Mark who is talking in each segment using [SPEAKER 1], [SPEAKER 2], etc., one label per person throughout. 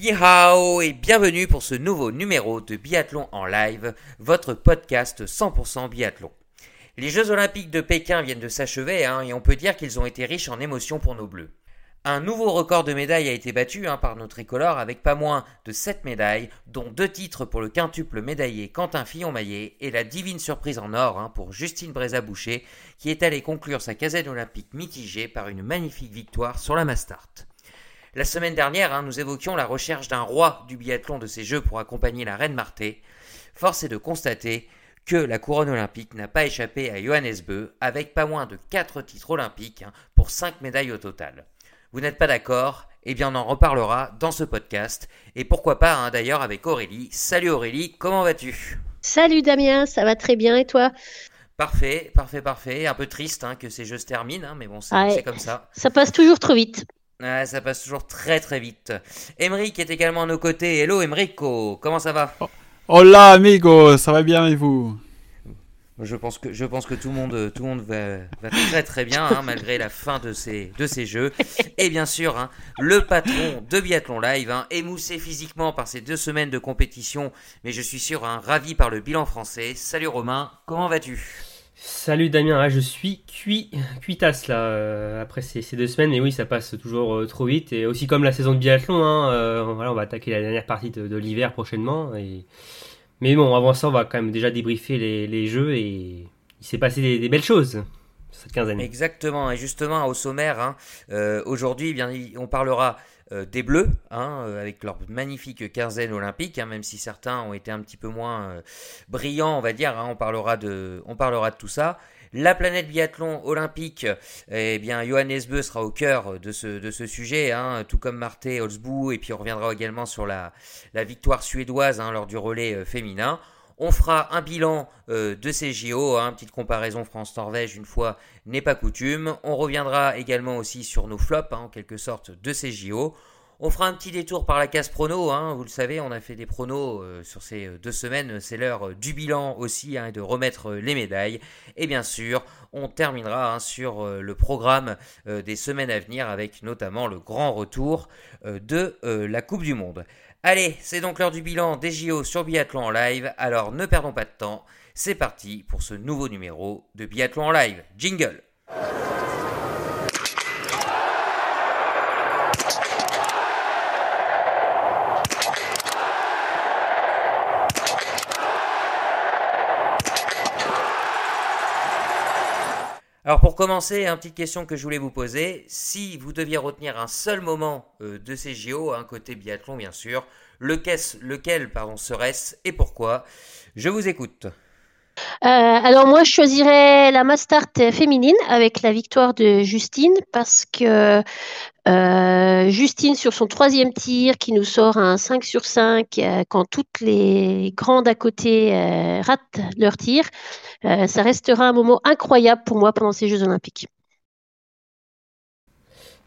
[SPEAKER 1] Ni hao et bienvenue pour ce nouveau numéro de Biathlon en live, votre podcast 100% biathlon. Les Jeux Olympiques de Pékin viennent de s'achever hein, et on peut dire qu'ils ont été riches en émotions pour nos Bleus. Un nouveau record de médailles a été battu hein, par nos tricolores avec pas moins de 7 médailles, dont 2 titres pour le quintuple médaillé Quentin Fillon-Maillet et la divine surprise en or hein, pour Justine Brézaboucher qui est allée conclure sa casette olympique mitigée par une magnifique victoire sur la Mastart. La semaine dernière, hein, nous évoquions la recherche d'un roi du biathlon de ces Jeux pour accompagner la reine Marté. Force est de constater que la couronne olympique n'a pas échappé à Johannes Beu, avec pas moins de 4 titres olympiques hein, pour 5 médailles au total. Vous n'êtes pas d'accord? Eh bien on en reparlera dans ce podcast, et pourquoi pas hein, d'ailleurs avec Aurélie. Salut Aurélie, comment vas-tu?
[SPEAKER 2] Salut Damien, ça va très bien et toi?
[SPEAKER 1] Parfait, parfait, parfait. Un peu triste hein, que ces jeux se terminent, hein, mais bon, c'est
[SPEAKER 2] Ouais.
[SPEAKER 1] c'est comme ça.
[SPEAKER 2] Ça passe toujours trop vite.
[SPEAKER 1] Ouais, ça passe toujours très très vite. Emeric est également à nos côtés. Hello Emerico, comment ça va?
[SPEAKER 3] Hola amigo, ça va bien et vous?
[SPEAKER 1] Je pense que je pense que tout le monde tout le monde va, va très très bien hein, malgré la fin de ces de ces jeux. Et bien sûr, hein, le patron de Biathlon Live, hein, émoussé physiquement par ces deux semaines de compétition, mais je suis sûr ravi par le bilan français. Salut Romain, comment vas-tu?
[SPEAKER 4] Salut Damien, Ah, je suis cuit, cuitasse là euh, après ces, deux semaines, mais oui ça passe toujours euh, trop vite et aussi comme la saison de biathlon, hein, euh, on va attaquer la dernière partie de, l'hiver prochainement. Mais bon, avant ça on va quand même déjà débriefer les, jeux et il s'est passé des, belles choses cette quinzaine.
[SPEAKER 1] Exactement, et justement au sommaire, hein, euh, aujourd'hui, eh on parlera euh, des Bleus, hein, euh, avec leur magnifique quinzaine olympique, hein, même si certains ont été un petit peu moins euh, brillants, on va dire. hein, on parlera de, on parlera de tout ça. La planète biathlon olympique, eh bien, Johannes Beu sera au cœur de ce, de ce sujet, hein, tout comme Marté Holzbou, et puis on reviendra également sur la, la victoire suédoise lors du relais féminin. On fera un bilan euh, de ces JO, hein, petite comparaison France-Norvège une fois n'est pas coutume. On reviendra également aussi sur nos flops, hein, en quelque sorte, de ces JO. On fera un petit détour par la case prono, hein, vous le savez, on a fait des pronos euh, sur ces euh, deux semaines, c'est l'heure du bilan aussi, et de remettre les médailles. Et bien sûr, on terminera sur le programme des semaines à venir, avec notamment le grand retour de la Coupe du Monde. Allez, c'est donc l'heure du bilan des JO sur Biathlon en live, alors ne perdons pas de temps, c'est parti pour ce nouveau numéro de Biathlon live. Jingle Alors pour commencer, une petite question que je voulais vous poser. Si vous deviez retenir un seul moment euh, de ces JO, un côté biathlon bien sûr, lequel, serait-ce et pourquoi Je vous écoute.
[SPEAKER 2] Euh, alors moi, je choisirais la Mastart féminine avec la victoire de Justine parce que euh, Justine sur son troisième tir qui nous sort un 5 sur 5 euh, quand toutes les grandes à côté ratent leur tir, euh, ça restera un moment incroyable pour moi pendant ces Jeux Olympiques.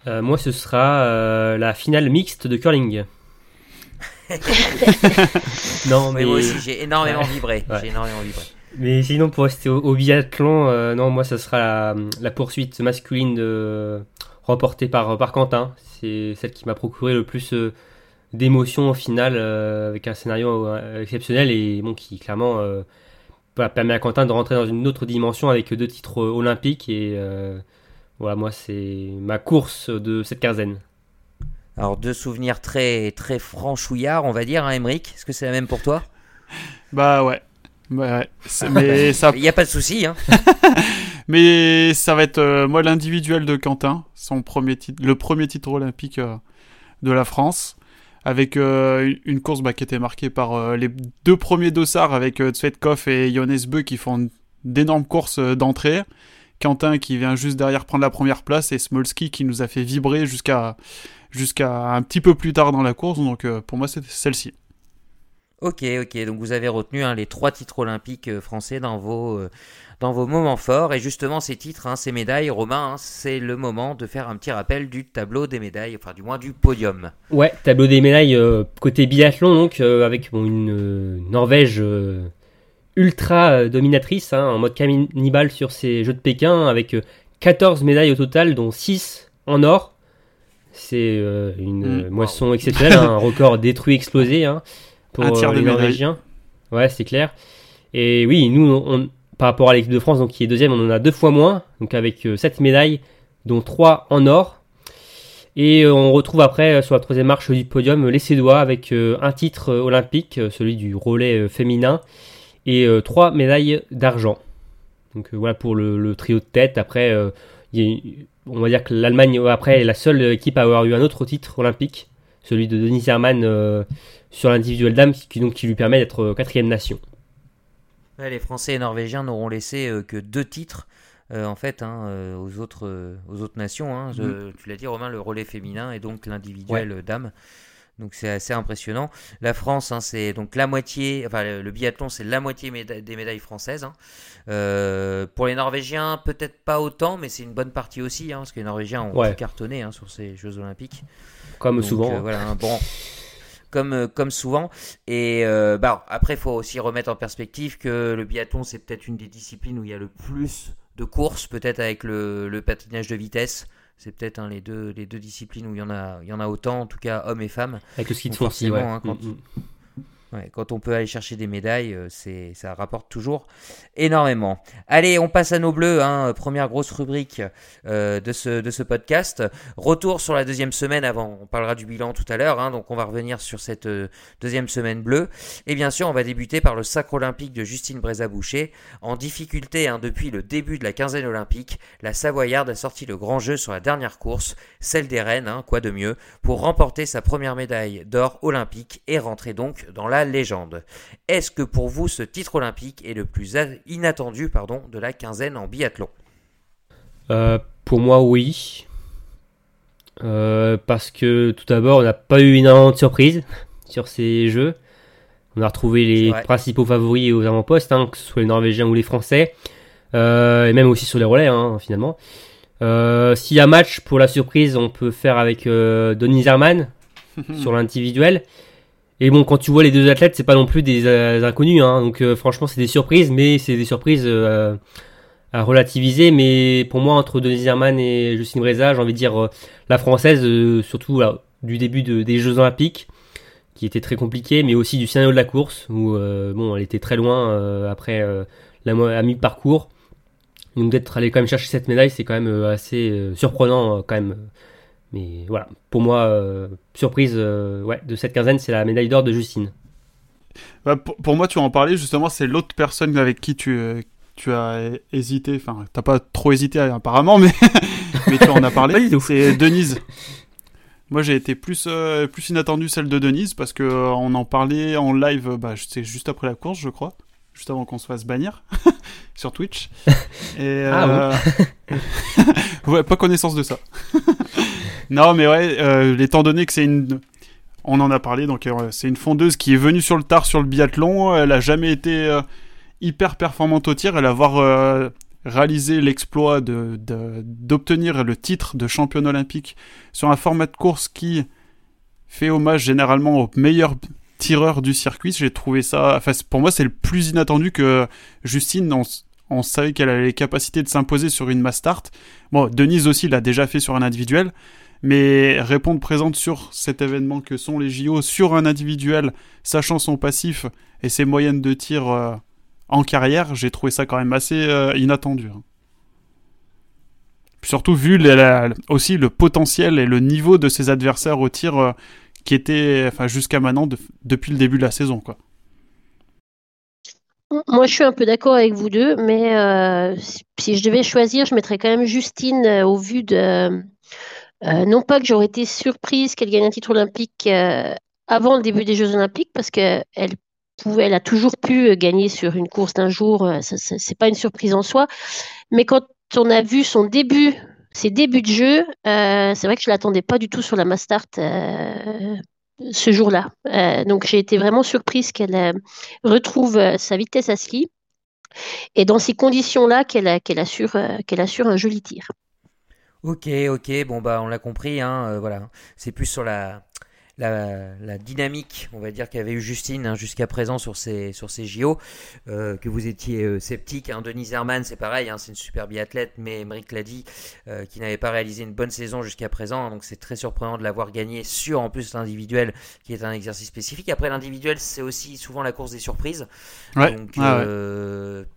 [SPEAKER 4] Euh, moi ce sera euh, la finale mixte de curling. non
[SPEAKER 1] Mais
[SPEAKER 4] mais,
[SPEAKER 1] moi aussi, j'ai énormément
[SPEAKER 4] Ouais.
[SPEAKER 1] vibré.
[SPEAKER 4] Ouais.
[SPEAKER 1] J'ai énormément vibré.
[SPEAKER 4] mais sinon pour rester au, au biathlon, euh, non moi ce sera la, la poursuite masculine de, remportée par, par Quentin. C'est celle qui m'a procuré le plus euh, d'émotions au final euh, avec un scénario euh, exceptionnel et bon qui clairement euh, voilà, permet à Quentin de rentrer dans une autre dimension avec deux titres euh, olympiques et euh, voilà moi c'est ma course de cette quinzaine.
[SPEAKER 1] Alors deux souvenirs très très franchouillards, on va dire, hein, Emeric. Est-ce que c'est la même pour toi?
[SPEAKER 3] Bah ouais. Bah ouais. C'est- Mais ça,
[SPEAKER 1] Il n'y a pas de souci. Hein.
[SPEAKER 3] mais ça va être euh, moi l'individuel de Quentin, son premier titre, le premier titre olympique euh, de la France, avec euh, une- course bah, qui était marquée par euh, les deux premiers dossards avec euh, Tsvetkov et Johannes Beu qui font d'énormes courses euh, d'entrée. Quentin qui vient juste derrière prendre la première place et Smolski qui nous a fait vibrer jusqu'à jusqu'à un petit peu plus tard dans la course. Donc pour moi c'était celle-ci.
[SPEAKER 1] Ok, ok. Donc vous avez retenu hein, les trois titres olympiques euh, français dans vos, euh, dans vos moments forts. Et justement, ces titres, hein, ces médailles, Romain, hein, c'est le moment de faire un petit rappel du tableau des médailles, enfin du moins du podium.
[SPEAKER 4] Ouais, tableau des médailles euh, côté biathlon, donc avec bon, une Norvège ultra dominatrice, en mode cannibale sur ces Jeux de Pékin, avec 14 médailles au total, dont 6 en or. C'est une
[SPEAKER 3] Mm.
[SPEAKER 4] moisson exceptionnelle, un record détruit, explosé. Hein pour
[SPEAKER 3] Un tiers
[SPEAKER 4] euh,
[SPEAKER 3] des
[SPEAKER 4] les. Norvégiens. Ouais, c'est clair. Et oui, nous, on, par rapport à l'équipe de France, donc qui est deuxième, on en a deux fois moins, donc avec 7 médailles, dont 3 en or. Et euh, on retrouve après euh, sur la troisième marche du podium les Suédois avec euh, un titre euh, olympique, euh, celui du relais euh, féminin, et euh, trois médailles d'argent. Donc euh, voilà pour le, le trio de tête. Après, euh, il y a- on va dire que l'Allemagne euh, après est la seule équipe à avoir eu un autre titre olympique, celui de Denis Hermann euh, sur l'individuel dame, qui, donc, qui lui permet d'être euh, quatrième nation.
[SPEAKER 1] Ouais, les Français et Norvégiens n'auront laissé euh, que deux titres. euh, en fait, hein, euh, aux, autres, aux autres nations, hein. Je- tu l'as dit Romain, le relais féminin et donc l'individuel dame. Donc c'est assez impressionnant. La France, hein, c'est donc la moitié, enfin le, biathlon, c'est la moitié méda- des médailles françaises. hein. Euh, pour les Norvégiens, peut-être pas autant, mais c'est une bonne partie aussi, hein, parce que les Norvégiens ont
[SPEAKER 4] Ouais.
[SPEAKER 1] cartonné sur ces Jeux Olympiques.
[SPEAKER 4] Comme
[SPEAKER 1] Donc,
[SPEAKER 4] souvent.
[SPEAKER 1] euh, voilà, un bon. Comme, euh, comme souvent. Et euh, bah, après, il faut aussi remettre en perspective que le biathlon, c'est peut-être une des disciplines où il y a le plus de courses, peut-être avec le, le patinage de vitesse. C'est peut-être hein, les, deux, les deux disciplines où il y, en a, il y en a autant, en tout cas hommes et femmes.
[SPEAKER 4] Avec le ski de aussi, ouais.
[SPEAKER 1] hein, quand-
[SPEAKER 4] Mm, mm.
[SPEAKER 1] Quand on peut aller chercher des médailles, euh, c'est, ça rapporte toujours énormément. Allez, on passe à nos bleus, hein, première grosse rubrique euh, de, ce, de ce podcast. Retour sur la deuxième semaine avant, on parlera du bilan tout à l'heure, hein, donc on va revenir sur cette euh, deuxième semaine bleue. Et bien sûr, on va débuter par le sacre olympique de Justine Brézaboucher. En difficulté hein, depuis le début de la quinzaine olympique, la Savoyarde a sorti le grand jeu sur la dernière course, celle des Rennes, quoi de mieux, pour remporter sa première médaille d'or olympique et rentrer donc dans la légende. Est-ce que pour vous ce titre olympique est le plus inattendu pardon, de la quinzaine en biathlon?
[SPEAKER 4] Euh, pour moi, oui. Euh, parce que tout d'abord, on n'a pas eu énormément de surprises sur ces jeux. On a retrouvé les principaux favoris aux avant-postes, hein, que ce soit les Norvégiens ou les Français. Euh, et même aussi sur les relais, hein, finalement. Euh, S'il y a match pour la surprise, on peut faire avec euh, Denis Herman sur l'individuel. Et bon, quand tu vois les deux athlètes, c'est pas non plus des euh, inconnus. Hein, donc euh, franchement, c'est des surprises, mais c'est des surprises euh, à relativiser. Mais pour moi, entre Denis Herman et Justine Breza, j'ai envie de dire la française, surtout du début de- des Jeux Olympiques, qui était très compliqué, mais aussi du scénario de la course, où bon, elle était très loin après la mi-parcours. Donc d'être allé quand même chercher cette médaille, c'est quand même assez surprenant quand même. Mais voilà, pour moi, euh, surprise euh, ouais, de cette quinzaine, c'est la médaille d'or de Justine.
[SPEAKER 3] Bah, pour, pour moi, tu en parlais justement, c'est l'autre personne avec qui tu, euh, tu as hésité. Enfin, t'as pas trop hésité apparemment, mais, mais tu en as parlé. C'est Denise. Moi, j'ai été plus, plus inattendu celle de Denise parce que euh, on en parlait en live. Bah, c'est juste après la course, je crois, juste avant qu'on se fasse bannir sur Twitch. Et,
[SPEAKER 4] Ah
[SPEAKER 3] euh, ouais, pas connaissance de ça. non, mais ouais, euh, étant donné que c'est une on en a parlé, donc euh, c'est une fondeuse qui est venue sur le tard sur le biathlon. Elle a jamais été euh, hyper performante au tir. Elle a avoir euh, réalisé l'exploit de- de- d'obtenir le titre de championne olympique sur un format de course qui fait hommage généralement aux meilleurs tireurs du circuit. J'ai trouvé ça, enfin, pour moi, c'est le plus inattendu que Justine. On, savait qu'elle avait les capacités de s'imposer sur une mass start. Bon, Denise aussi l'a déjà fait sur un individuel. Mais répondre présente sur cet événement que sont les JO, sur un individuel, sachant son passif et ses moyennes de tir euh, en carrière, j'ai trouvé ça quand même assez euh, inattendu. hein. Surtout vu aussi le potentiel et le niveau de ses adversaires au tir euh, qui était enfin, jusqu'à maintenant de- depuis le début de la saison. Quoi.
[SPEAKER 2] Moi, je suis un peu d'accord avec vous deux, mais euh, si, je devais choisir, je mettrais quand même Justine euh, au vu de. euh, non pas que j'aurais été surprise qu'elle gagne un titre olympique avant le début des Jeux olympiques, parce qu'elle elle a toujours pu gagner sur une course d'un jour, c'est pas une surprise en soi. Mais quand on a vu son début, ses débuts de jeu, euh, c'est vrai que je l'attendais pas du tout sur la Mastart. euh, ce jour-là. donc j'ai été vraiment surprise qu'elle retrouve sa vitesse à ski et dans ces conditions-là qu'elle qu'elle assure, qu'elle assure un joli tir.
[SPEAKER 1] Ok, ok, bon bah on l'a compris, hein, voilà. C'est plus sur la, la, dynamique, on va dire, qu'avait eu Justine hein, jusqu'à présent sur ces, sur ces JO, euh, que vous étiez euh, sceptique. Hein. Denise Herman, c'est pareil, hein, c'est une super biathlète, mais Emmerich l'a dit, euh, qui n'avait pas réalisé une bonne saison jusqu'à présent, donc c'est très surprenant de l'avoir gagné sur en plus l'individuel, qui est un exercice spécifique. Après, l'individuel, c'est aussi souvent la course des surprises. Donc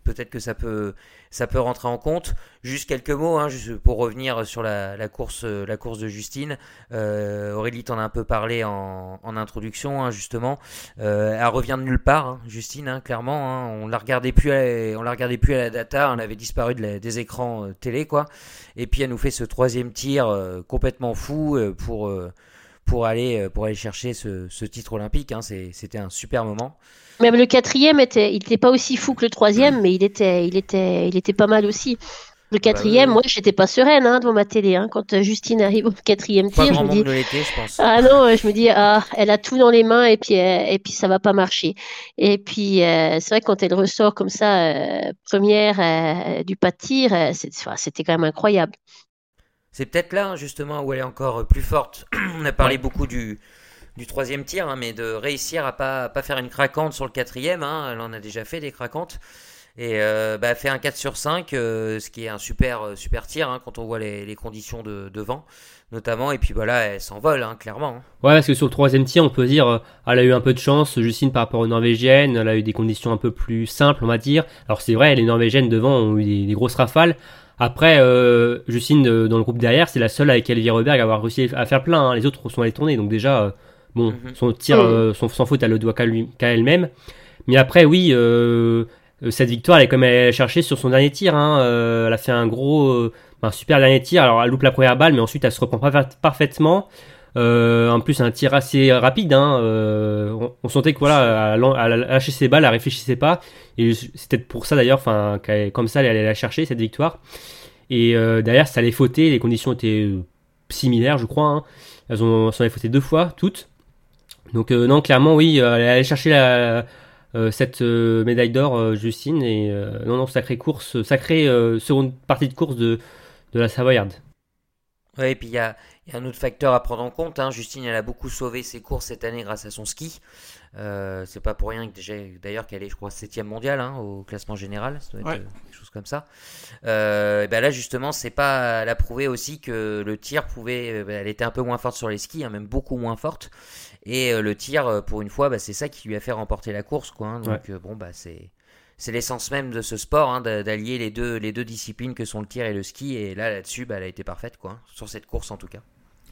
[SPEAKER 1] peut-être que ça peut ça peut rentrer en compte. Juste quelques mots, hein, juste pour revenir sur la, course, la course de Justine. Euh, Aurélie t'en a un peu parlé en, introduction, hein, justement. Euh, elle revient de nulle part, hein, Justine, clairement. on la regardait plus, on la regardait plus à la data, on avait disparu de des écrans euh, télé, quoi. Et puis elle nous fait ce troisième tir euh, complètement fou pour pour aller pour aller chercher ce, ce titre olympique. C'était un super moment.
[SPEAKER 2] Même le quatrième était, il n'était pas aussi fou que le troisième, mais il était, il était, il était pas mal aussi. Le bah quatrième, moi, j'étais pas sereine hein, devant ma télé. Hein. Quand euh, Justine arrive au quatrième tir, je me dis,
[SPEAKER 1] je pense.
[SPEAKER 2] ah non, je me dis, ah, elle a tout dans les mains et puis, euh, et puis ça va pas marcher. Et puis, euh, c'est vrai quand elle ressort comme ça, première du pas de tir, c'était quand même incroyable.
[SPEAKER 1] C'est peut-être là, justement, où elle est encore plus forte. On a parlé beaucoup du, du troisième tir, hein, mais de réussir à pas, pas faire une craquante sur le quatrième. Hein, elle en a déjà fait des craquantes. Et euh, bah, fait un 4 sur 5, euh, ce qui est un super, euh, super tir hein, quand on voit les, les conditions de, de, vent, notamment. Et puis voilà, elle s'envole, hein, clairement.
[SPEAKER 4] Ouais, parce que sur le troisième tir, on peut dire, euh, elle a eu un peu de chance, Justine, par rapport aux Norvégiennes. Elle a eu des conditions un peu plus simples, on va dire. Alors c'est vrai, les Norvégiennes devant ont eu des, des grosses rafales. Après, euh, Justine, dans le groupe derrière, c'est la seule avec Elvire Reberg à avoir réussi à faire plein. Hein. Les autres sont allés tourner, donc déjà Bon, mhm. son tir, euh, son, sans faute, elle le doit qu'à elle-même. Mais après, oui, euh, euh, cette victoire, elle est comme elle cherchée sur son dernier tir. Hein. elle a fait un gros, un super dernier tir. Alors, elle loupe la première balle, mais ensuite, elle se reprend parfaitement. En plus, un tir assez rapide. Hein. On, sentait que voilà, elle, lâché ses balles, elle réfléchissait pas. Et c'était pour ça d'ailleurs, enfin, comme ça, elle allait la chercher cette victoire. Et derrière, ça allait fauter. Les conditions étaient similaires, je crois. Hein. Elles ont, elles fauté deux fois, toutes. Donc euh, non, clairement, oui, euh, elle allait chercher la, euh, cette médaille d'or, Justine. Et non, non, sacrée course, sacrée seconde partie de course de, de la Savoyarde.
[SPEAKER 1] Oui, et puis il y a, y a, un autre facteur à prendre en compte. Hein. Justine, elle a beaucoup sauvé ses courses cette année grâce à son ski. Euh, c'est pas pour rien que déjà, d'ailleurs, qu'elle est, je crois, 7 mondiale hein, au classement général. Ça doit être quelque chose comme ça. Euh, ben là, justement, c'est pas. Elle a prouvé aussi que le tir pouvait. Ben, elle était un peu moins forte sur les skis, hein, même beaucoup moins forte. Et euh, le tir, euh, pour une fois, bah, c'est ça qui lui a fait remporter la course. Quoi, donc, euh, bon, bah, c'est. C'est l'essence même de ce sport, hein, d'allier les deux, les deux disciplines que sont le tir et le ski. Et là, là-dessus, bah, elle a été parfaite, quoi, sur cette course en tout cas.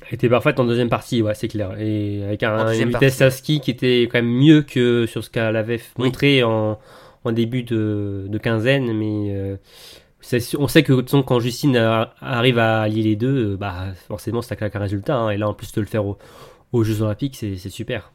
[SPEAKER 4] Elle était parfaite en deuxième partie, ouais, c'est clair. Et avec un, une vitesse à ski qui était quand même mieux que sur ce qu'elle avait montré en, en, début de, de quinzaine. Mais on sait que quand Justine arrive à allier les deux, bah, forcément, ça claque un résultat. Hein. et là, en plus de le faire au, aux Jeux Olympiques, c'est super.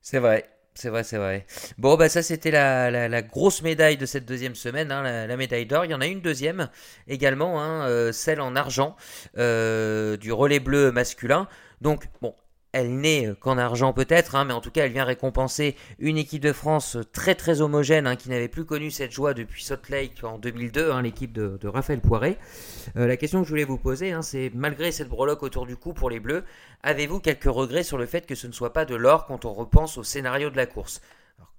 [SPEAKER 1] C'est vrai. C'est vrai, c'est vrai. Bon, bah ça c'était la, la, grosse médaille de cette deuxième semaine, hein, la, médaille d'or. Il y en a une deuxième également, hein, euh, celle en argent euh, du relais bleu masculin. Donc, bon, elle n'est euh, qu'en argent peut-être, hein, mais en tout cas elle vient récompenser une équipe de France très très homogène hein, qui n'avait plus connu cette joie depuis Salt Lake en 2002, hein, l'équipe de, Raphaël Poiré. Euh, la question que je voulais vous poser, c'est malgré cette breloque autour du cou pour les Bleus, avez-vous quelques regrets sur le fait que ce ne soit pas de l'or quand on repense au scénario de la course?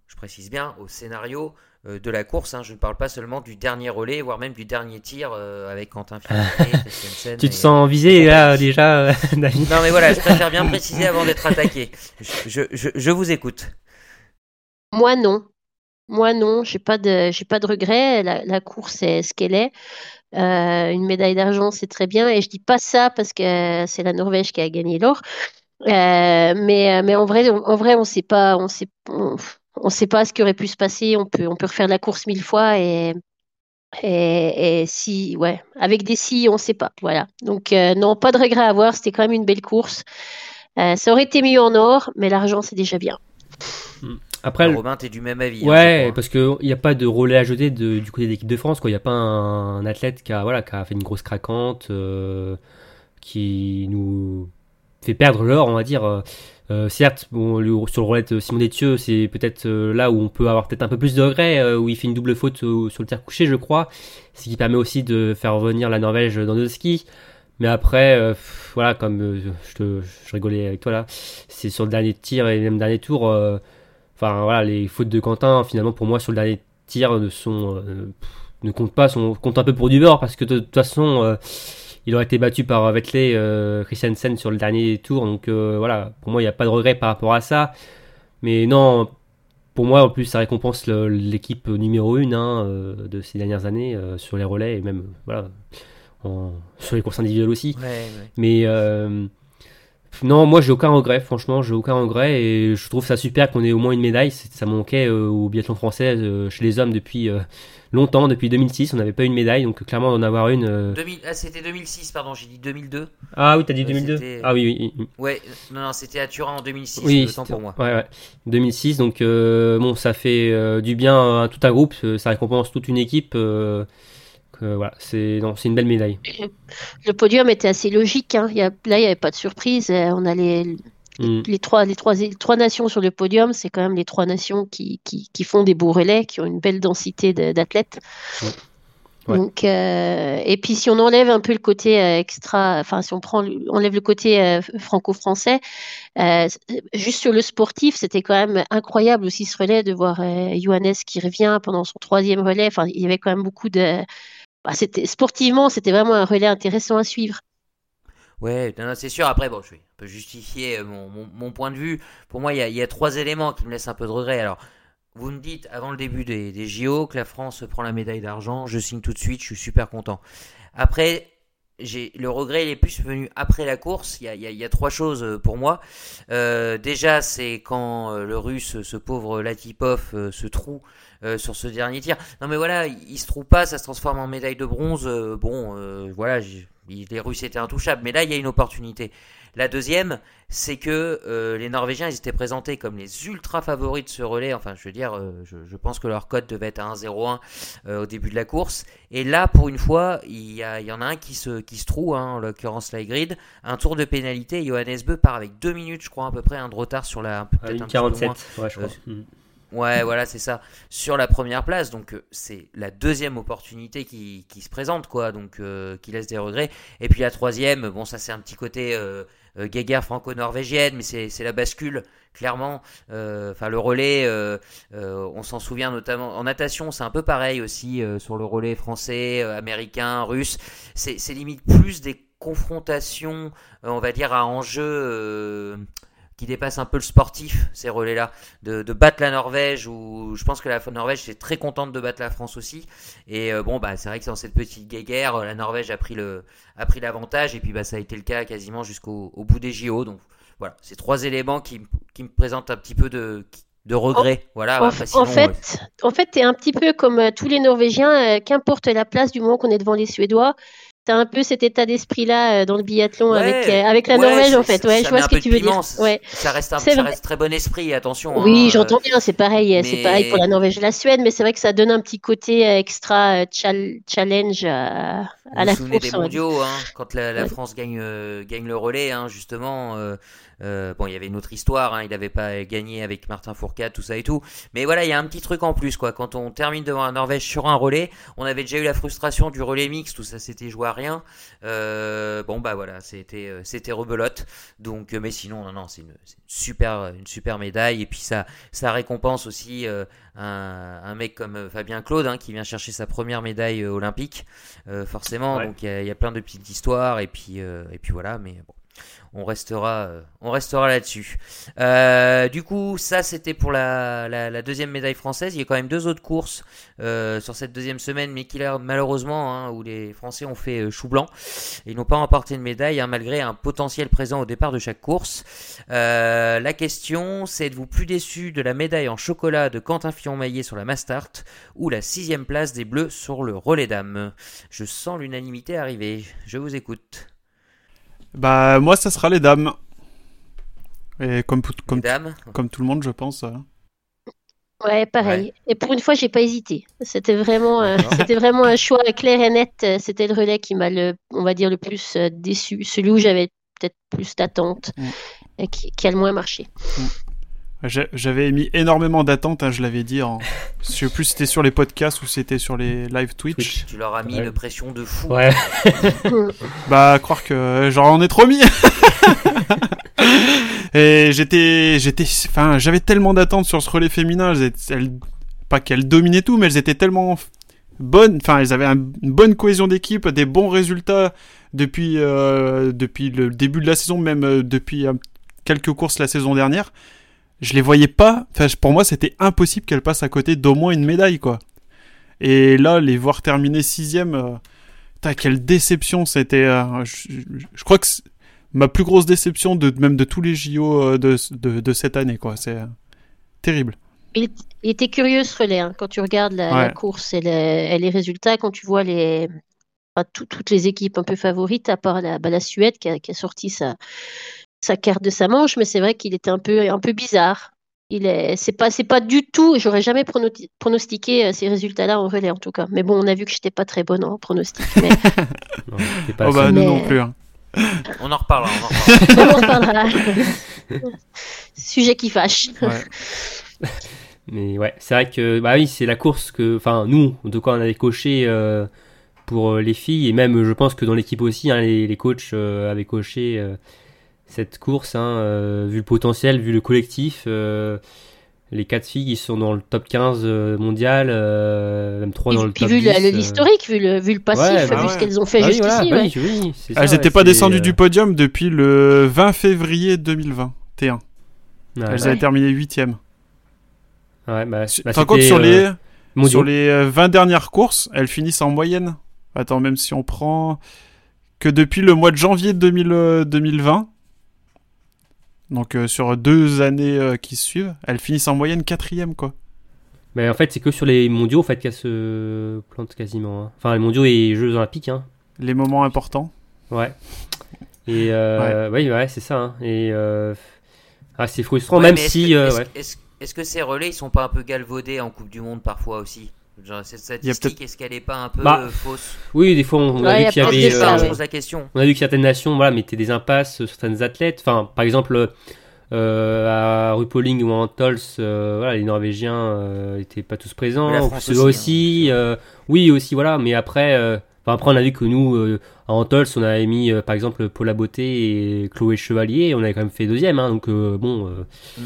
[SPEAKER 1] Je précise bien au scénario euh, de la course. Hein. Je ne parle pas seulement du dernier relais, voire même du dernier tir euh, avec Quentin
[SPEAKER 4] Tu te sens visé là déjà, euh,
[SPEAKER 1] Non mais voilà, je préfère bien préciser avant d'être attaqué. Je, je, je, vous écoute.
[SPEAKER 2] Moi non. Moi non, j'ai pas de j'ai pas de regrets. La, course est ce qu'elle est. une médaille d'argent, c'est très bien. Et je dis pas ça parce que c'est la Norvège qui a gagné l'or. mais, mais en vrai, on, en vrai, on sait pas, on sait, on ne sait pas ce qui aurait pu se passer. On peut, on peut refaire la course mille fois et, et, si, ouais, avec des si, on ne sait pas. Voilà. Donc, euh, non, pas de regret à avoir. C'était quand même une belle course. Euh, ça aurait été mieux en or, mais l'argent, c'est déjà bien.
[SPEAKER 1] Hmm. Après, Robin, es du même avis.
[SPEAKER 4] Hein, ouais, parce qu'il n'y a pas de relais à jeter du côté de l'équipe de France. Il n'y a pas un, athlète qui a, voilà, qui a fait une grosse craquante, euh, qui nous fait perdre l'or, on va dire. Certes, bon, sur le roulette Simon Détieux, c'est peut-être là où on peut avoir peut-être un peu plus de regrets, où il fait une double faute sur le tir couché, je crois, ce qui permet aussi de faire revenir la Norvège dans le ski. Mais après, voilà, comme je, te, rigolais avec toi là, c'est sur le dernier tir et même dernier tour. Enfin voilà, les fautes de Quentin, finalement pour moi sur le dernier tir ne sont ne comptent pas, sont comptent un peu pour du beurre parce que de, toute façon il aurait été battu par Vettel euh, Christiansen sur le dernier tour. Donc euh, voilà, pour moi, il n'y a pas de regret par rapport à ça. Mais non, pour moi, en plus, ça récompense l'équipe numéro 1 hein, euh, de ces dernières années euh, sur les relais et même voilà, sur les courses individuelles aussi. Mais non, moi j'ai aucun regret, franchement, j'ai aucun regret et je trouve ça super qu'on ait au moins une médaille. Ça manquait au biathlon français chez les hommes depuis longtemps, depuis 2006, on n'avait pas eu une médaille, donc clairement d'en avoir une. Euh,
[SPEAKER 1] ah, c'était 2006, pardon, j'ai dit 2002.
[SPEAKER 4] Ah oui, t'as dit 2002 euh, Ah oui,
[SPEAKER 1] oui. Ouais, non, non, c'était à Turin en 2006, oui, le temps pour moi.
[SPEAKER 4] Ouais, ouais. 2006, donc euh, bon, ça fait du bien à tout un groupe, ça récompense toute une équipe. voilà, c'est une belle médaille.
[SPEAKER 2] Le podium était assez logique. Hein. là, il n'y avait pas de surprise. On allait Mm. Les, trois, les, trois, trois nations sur le podium, c'est quand même les trois nations qui, qui, font des beaux relais, qui ont une belle densité d'athlètes. Donc, euh, et puis si on enlève un peu le côté euh, extra, enfin si on prend, enlève le côté euh, franco-français, juste sur le sportif, c'était quand même incroyable aussi ce relais de voir Johannes qui revient pendant son troisième relais. Enfin, il y avait quand même beaucoup de, bah, c'était sportivement, c'était vraiment un relais intéressant à suivre.
[SPEAKER 1] Ouais, c'est sûr. Après, bon, je peux justifier euh, mon, point de vue. Pour moi, il y, a, trois éléments qui me laissent un peu de regret. Alors, vous me dites avant le début des, JO que la France prend la médaille d'argent. Je signe tout de suite. Je suis super content. Après, j'ai le regret il est plus venu après la course. Il y a, trois choses euh, pour moi. Euh, déjà, c'est quand le Russe, ce pauvre Latipov, se trouve sur ce dernier tir. Non mais voilà, il, il, se trouve pas, ça se transforme en médaille de bronze. bon, voilà les Russes étaient intouchables, mais là il y a une opportunité. La deuxième, c'est que euh, les Norvégiens ils étaient présentés comme les ultra favoris de ce relais. Enfin, je veux dire, euh, je, pense que leur code devait être à 1-0-1 euh, au début de la course. Et là, pour une fois, il y, en a un qui se, qui se trouve, hein, en l'occurrence Grid, un tour de pénalité. Johannes Beu part avec deux minutes, je crois, à peu près, un de retard sur la.
[SPEAKER 4] Peut-être 47, ouais, je crois.
[SPEAKER 1] Ouais, voilà, c'est ça. Sur la première place, donc euh, c'est la deuxième opportunité qui, qui, se présente, quoi, donc euh, qui laisse des regrets. Et puis la troisième, bon, ça c'est un petit côté euh guéguerre franco-norvégienne, mais c'est la bascule, clairement. Enfin, le relais, on s'en souvient notamment en natation, c'est un peu pareil aussi sur le relais français, américain, russe. C'est limite plus des confrontations, on va dire, à enjeu qui dépasse un peu le sportif, ces relais-là, de, battre la Norvège, ou je pense que la Norvège est très contente de battre la France aussi. Et euh, bon, bah, c'est vrai que dans cette petite guerre, la Norvège a pris le a pris l'avantage, et puis bah, ça a été le cas quasiment jusqu'au bout des JO. Donc voilà, ces trois éléments qui, qui me présentent un petit peu de de regret. voilà,
[SPEAKER 2] en, fait, en fait, tu es un petit peu comme euh, tous les Norvégiens, euh, qu'importe la place du moment qu'on est devant les Suédois, T'as un peu cet état d'esprit-là euh, dans le biathlon avec, euh, avec la Norvège, en fait. Ouais, je vois ce que tu veux dire. Ouais.
[SPEAKER 1] Ça reste, un, ça reste très bon esprit, attention.
[SPEAKER 2] Oui, hein, j'entends bien, c'est pareil, c'est pareil pour la Norvège et la Suède, mais c'est vrai que ça donne un petit côté extra challenge à, à la
[SPEAKER 1] course. des mondiaux, hein, quand la, la France gagne, gagne le relais, hein, justement. Euh, bon, il y avait une autre histoire, hein, il n'avait pas gagné avec Martin Fourcade, tout ça et tout. Mais voilà, il y a un petit truc en plus, quoi. Quand on termine devant la Norvège sur un relais, on avait déjà eu la frustration du relais mix, tout ça s'était joué à rien. Euh, bon, bah voilà, c'était euh, c'était rebelote. Donc, mais sinon, non, non, c'est une, super une super médaille. Et puis ça ça récompense aussi un, mec comme Fabien Claude, hein, qui vient chercher sa première médaille olympique, forcément. Donc il y, y, a plein de petites histoires et puis et puis voilà, mais bon on restera, euh, on restera là-dessus. Euh, du coup, ça c'était pour la, deuxième médaille française. Il y a quand même deux autres courses euh, sur cette deuxième semaine, mais qui malheureusement hein, où les Français ont fait chou blanc. Ils n'ont pas remporté de médaille hein, malgré un potentiel présent au départ de chaque course. la question, c'est êtes-vous plus déçu de la médaille en chocolat de Quentin Fillon-Maillet sur la Mastart ou la sixième place des Bleus sur le relais dames Je sens l'unanimité arriver. Je vous écoute.
[SPEAKER 3] Bah, moi, ça sera les dames. Et comme, comme, comme tout le monde, je pense. Euh.
[SPEAKER 2] Ouais, pareil. Et pour une fois, j'ai pas hésité. C'était vraiment, euh, c'était vraiment un choix clair et net. C'était le relais qui m'a, le, on va dire, le plus euh, déçu. Celui où j'avais peut-être plus d'attente
[SPEAKER 3] Mm.
[SPEAKER 2] et qui, qui a le moins marché.
[SPEAKER 3] J'ai- J'avais mis énormément d'attentes, hein, je l'avais dit. En... Je sais plus si c'était sur les podcasts ou si c'était sur les live Twitch.
[SPEAKER 4] Twitch.
[SPEAKER 1] Tu leur as mis
[SPEAKER 4] Ouais.
[SPEAKER 1] une pression de fou.
[SPEAKER 4] Ouais.
[SPEAKER 3] Bah, croire que j'en ai trop mis. Et j'étais, j'étais, enfin, j'avais tellement d'attentes sur ce relais féminin. Elles étaient- elles- pas qu'elles dominaient tout, mais elles étaient tellement bonnes. Enfin, elles avaient un- une bonne cohésion d'équipe, des bons résultats depuis euh, depuis le début de la saison, même euh, depuis euh, quelques courses la saison dernière. Je les voyais pas. Enfin, pour moi, c'était impossible qu'elles passent à côté d'au moins une médaille, quoi. Et là, les voir terminer sixième. euh, quelle déception c'était. euh, je, crois que c'est ma plus grosse déception de même de tous les JO euh, de, de, de cette année, quoi. C'est euh, terrible.
[SPEAKER 2] Il, il était curieux ce relais, hein, quand tu regardes la, course et, les- et les résultats, quand tu vois les, tout- toutes les équipes un peu favorites, à part la, bah, la Suède qui a, qui a sorti sa, sa carte de sa manche, mais c'est vrai qu'il était un peu, un peu bizarre. Il est, c'est pas, c'est pas du tout, j'aurais jamais prono- pronostiqué euh, ces résultats-là en relais en tout cas. Mais bon, on a vu que j'étais pas très bonne en pronostic. Mais
[SPEAKER 4] Non, c'est pas
[SPEAKER 3] Oh bah nous
[SPEAKER 2] Mais-
[SPEAKER 3] non plus. hein.
[SPEAKER 1] On en reparlera. On en reparlera.
[SPEAKER 2] on en reparlera. Sujet qui fâche.
[SPEAKER 3] Ouais.
[SPEAKER 4] Mais ouais, c'est vrai que bah oui, c'est la course que, enfin nous, en tout cas, on avait coché euh, pour euh, les filles et même, je pense que dans l'équipe aussi, hein, les, les coachs euh, avaient coché euh, cette course, hein, euh, vu le potentiel, vu le collectif. euh, les quatre filles, ils sont dans le top 15 euh, mondial, euh, même trois
[SPEAKER 2] Et
[SPEAKER 4] dans le top
[SPEAKER 2] vu
[SPEAKER 4] 10.
[SPEAKER 2] le- le-
[SPEAKER 4] euh.
[SPEAKER 2] l'historique, vu le, vu le passif,
[SPEAKER 4] Ouais,
[SPEAKER 2] vu
[SPEAKER 3] bah
[SPEAKER 2] ce qu'elles ont fait
[SPEAKER 4] Ah oui,
[SPEAKER 2] jusqu'ici.
[SPEAKER 4] voilà, bah oui, oui, c'est ça,
[SPEAKER 3] Elles
[SPEAKER 4] ouais,
[SPEAKER 3] n'étaient pas descendues du podium depuis le 20 février 2021.
[SPEAKER 4] ouais,
[SPEAKER 3] Elles
[SPEAKER 4] ouais.
[SPEAKER 3] avaient terminé huitième.
[SPEAKER 4] Ouais, bah,
[SPEAKER 3] Tu
[SPEAKER 4] bah,
[SPEAKER 3] te rends compte
[SPEAKER 4] c'était,
[SPEAKER 3] sur les
[SPEAKER 4] mondiaux.
[SPEAKER 3] sur les euh, 20 dernières courses, elles finissent en moyenne. Attends, même si on prend que depuis le mois de janvier 2000, euh, 2020, donc euh, sur deux années euh, qui suivent, elles finissent en moyenne quatrième quoi.
[SPEAKER 4] Mais en fait, c'est que sur les mondiaux en fait, qu'elles se plantent quasiment. hein. Enfin, les mondiaux et Jeux Olympiques. Hein.
[SPEAKER 3] Les moments importants.
[SPEAKER 4] Ouais. Et euh, ouais, ouais, c'est ça. hein. Et euh, ah, c'est frustrant,
[SPEAKER 1] Ouais,
[SPEAKER 4] même
[SPEAKER 1] mais est-ce
[SPEAKER 4] si.
[SPEAKER 1] que-
[SPEAKER 4] euh,
[SPEAKER 1] est-ce-
[SPEAKER 4] ouais.
[SPEAKER 1] est-ce- Est-ce que ces relais, ils sont pas un peu galvaudés en Coupe du Monde parfois aussi? Genre, cette statistique, est-ce qu'elle est pas un peu
[SPEAKER 4] Bah,
[SPEAKER 1] euh, fausse
[SPEAKER 4] Oui, des fois, on a
[SPEAKER 2] Ouais,
[SPEAKER 4] vu qu'il y avait.
[SPEAKER 2] Ça,
[SPEAKER 4] euh,
[SPEAKER 1] je
[SPEAKER 2] ouais.
[SPEAKER 1] pose la question.
[SPEAKER 4] On a vu que certaines nations voilà, mettaient des impasses sur certaines athlètes. Enfin, par exemple, euh, à Rupoling ou en Tols, euh, voilà, les Norvégiens euh, étaient pas tous présents.
[SPEAKER 1] La France aussi,
[SPEAKER 4] aussi, euh, oui, aussi, voilà. Mais après, euh, enfin, après, on a vu que nous, euh, à Antols, on avait mis, euh, par exemple, Paula Beauté et Chloé Chevalier. Et on avait quand même fait deuxième. Hein, donc, euh, bon, euh,
[SPEAKER 1] Mm.